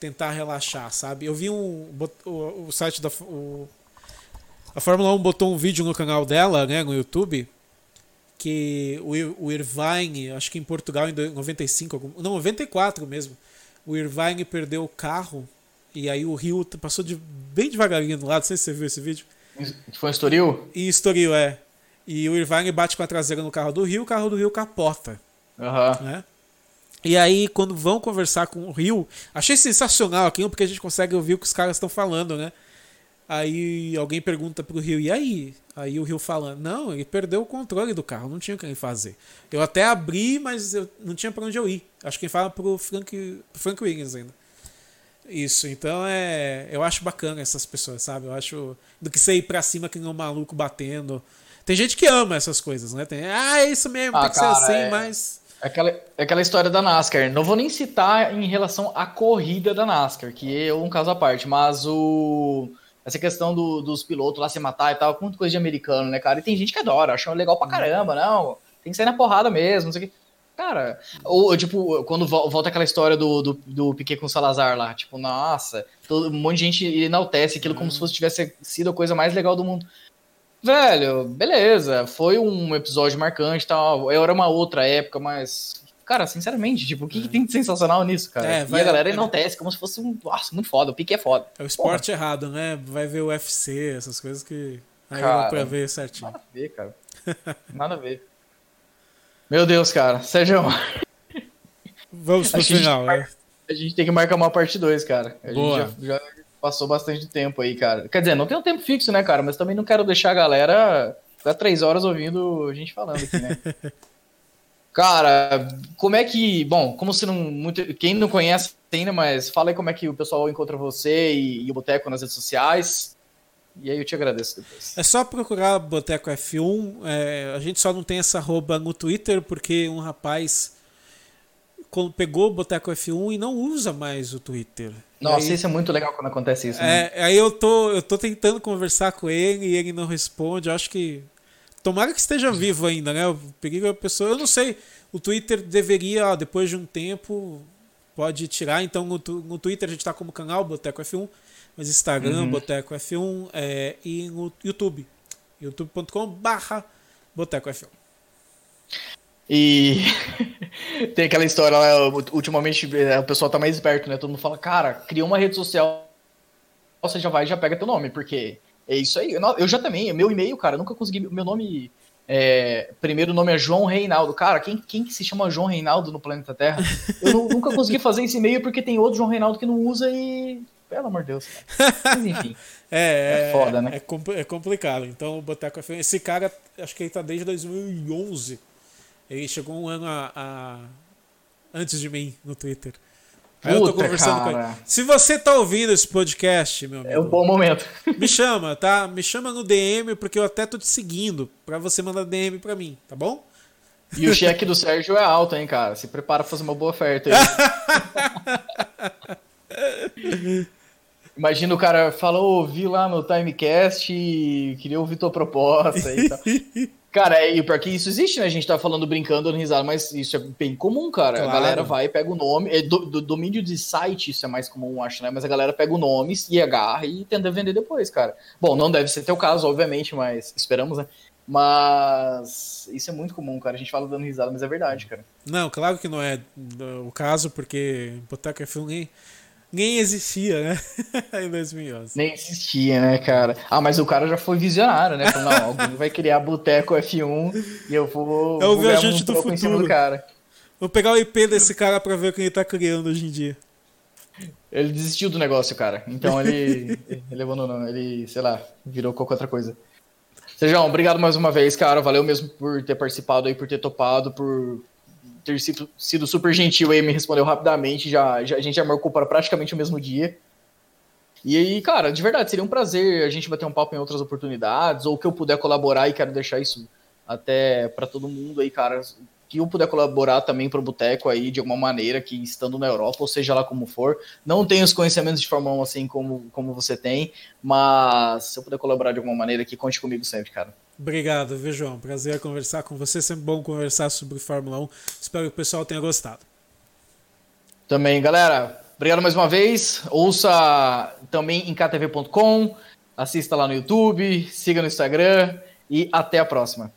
tentar relaxar, sabe? Eu vi um. O, o site da. O, a Fórmula 1 botou um vídeo no canal dela, né, no YouTube, que o, o Irvine, acho que em Portugal em 95, não, 94 mesmo, o Irvine perdeu o carro e aí o Rio passou de, bem devagarinho do lado, não sei se você viu esse vídeo. Foi em Estoril? E Estoril, é. E o Irvine bate com a traseira no carro do Rio, o carro do Rio capota. Uhum. Né? E aí, quando vão conversar com o Rio, achei sensacional aquilo, porque a gente consegue ouvir o que os caras estão falando, né? Aí alguém pergunta pro Rio, e aí? Aí o Rio fala, não, ele perdeu o controle do carro, não tinha o que ele fazer. Eu até abri, mas eu não tinha para onde eu ir. Acho que ele fala pro Frank, pro Frank Williams ainda. Isso, então é. Eu acho bacana essas pessoas, sabe? Eu acho. Do que você ir pra cima que nem um maluco batendo. Tem gente que ama essas coisas, né? Tem, ah, é isso mesmo, ah, tem que cara, ser assim, é... mas. É aquela, aquela história da NASCAR. Não vou nem citar em relação à corrida da NASCAR, que é um caso à parte, mas o essa questão do, dos pilotos lá se matar e tal, muito coisa de americano, né, cara? E tem gente que adora, acha legal pra caramba, não, tem que sair na porrada mesmo, não sei o que. Cara, ou tipo, quando volta aquela história do, do, do Piquet com o Salazar lá, tipo, nossa, todo, um monte de gente enaltece aquilo como se fosse tivesse sido a coisa mais legal do mundo. Velho, beleza, foi um episódio marcante e tal, era uma outra época, mas Cara, sinceramente, tipo, o que, que é. tem de sensacional nisso, cara? É, vai, e a galera é, enaltece como se fosse um. Nossa, muito foda, o pique é foda. É o esporte Porra. errado, né? Vai ver o UFC, essas coisas que. Aí cara, pra ver certinho. Nada a ver, cara. Nada a ver. Meu Deus, cara. Sérgio. Vamos pro final, né? A gente tem que marcar uma parte 2, cara. A Boa. gente já, já, passou bastante tempo aí, cara. Quer dizer, não tem um tempo fixo, né, cara? Mas também não quero deixar a galera ficar três horas ouvindo a gente falando aqui, né? Cara, como é que. Bom, como se não. Muito, quem não conhece ainda, mas fala aí como é que o pessoal encontra você e, e o Boteco nas redes sociais. E aí eu te agradeço depois. É só procurar Boteco F1. É, a gente só não tem essa arroba no Twitter, porque um rapaz pegou o Boteco F1 e não usa mais o Twitter. Nossa, aí, isso é muito legal quando acontece isso. Né? É, aí eu tô, eu tô tentando conversar com ele e ele não responde. Eu acho que Tomara que esteja vivo ainda, né? Eu peguei a pessoa. Eu não sei. O Twitter deveria, ó, depois de um tempo, pode tirar. Então no, no Twitter a gente está como canal Boteco F1. mas Instagram, uhum. Boteco F1 é, e no YouTube, youtube.com/barra Boteco F1. E tem aquela história lá, ultimamente é, o pessoal tá mais esperto, né? Todo mundo fala, cara, cria uma rede social, você já vai e já pega teu nome, porque é isso aí. Eu já também, meu e-mail, cara, nunca consegui. Meu nome. É, primeiro nome é João Reinaldo. Cara, quem, quem que se chama João Reinaldo no planeta Terra? Eu nunca consegui fazer esse e-mail porque tem outro João Reinaldo que não usa e. Pelo amor de Deus. Mas enfim. É, é, foda, né? É, é complicado. Então, o Boteco Esse cara, acho que ele tá desde 2011. Ele chegou um ano a, a... antes de mim no Twitter. Aí Puta, eu tô conversando cara. com ele. Se você tá ouvindo esse podcast, meu amigo. É um bom momento. Me chama, tá? Me chama no DM, porque eu até tô te seguindo pra você mandar DM pra mim, tá bom? E o cheque do Sérgio é alto, hein, cara? Se prepara pra fazer uma boa oferta aí. Imagina o cara falou, ouvi lá no Timecast e queria ouvir tua proposta e tal. Cara, é, e pior que isso existe, né? A gente tá falando brincando, dando risada, mas isso é bem comum, cara. Claro. A galera vai, pega o nome. É, do, do, domínio de site, isso é mais comum, acho, né? Mas a galera pega o nome e agarra e tenta vender depois, cara. Bom, não deve ser teu caso, obviamente, mas esperamos, né? Mas isso é muito comum, cara. A gente fala dando risada, mas é verdade, cara. Não, claro que não é o caso, porque Boteco é filme nem existia, né? em 2011. Nem existia, né, cara? Ah, mas o cara já foi visionário, né? Falou, não, alguém vai criar Boteco F1 e eu vou. É o viajante um do futuro. Do cara. Vou pegar o IP desse cara pra ver o que ele tá criando hoje em dia. Ele desistiu do negócio, cara. Então ele. ele abandonou. Ele, sei lá, virou qualquer outra coisa. Sejão, obrigado mais uma vez, cara. Valeu mesmo por ter participado aí, por ter topado, por ter sido, sido super gentil aí, me respondeu rapidamente. Já, já, a gente já marcou para praticamente o mesmo dia. E aí, cara, de verdade, seria um prazer a gente bater um papo em outras oportunidades, ou que eu puder colaborar e quero deixar isso até para todo mundo aí, cara, que eu puder colaborar também para o Boteco aí de alguma maneira, que estando na Europa, ou seja lá como for. Não tenho os conhecimentos de Fórmula 1 assim como, como você tem, mas se eu puder colaborar de alguma maneira aqui, conte comigo sempre, cara. Obrigado, viu, João? Prazer conversar com você. Sempre bom conversar sobre Fórmula 1. Espero que o pessoal tenha gostado. Também, galera. Obrigado mais uma vez. Ouça também em ktv.com. Assista lá no YouTube. Siga no Instagram. E até a próxima.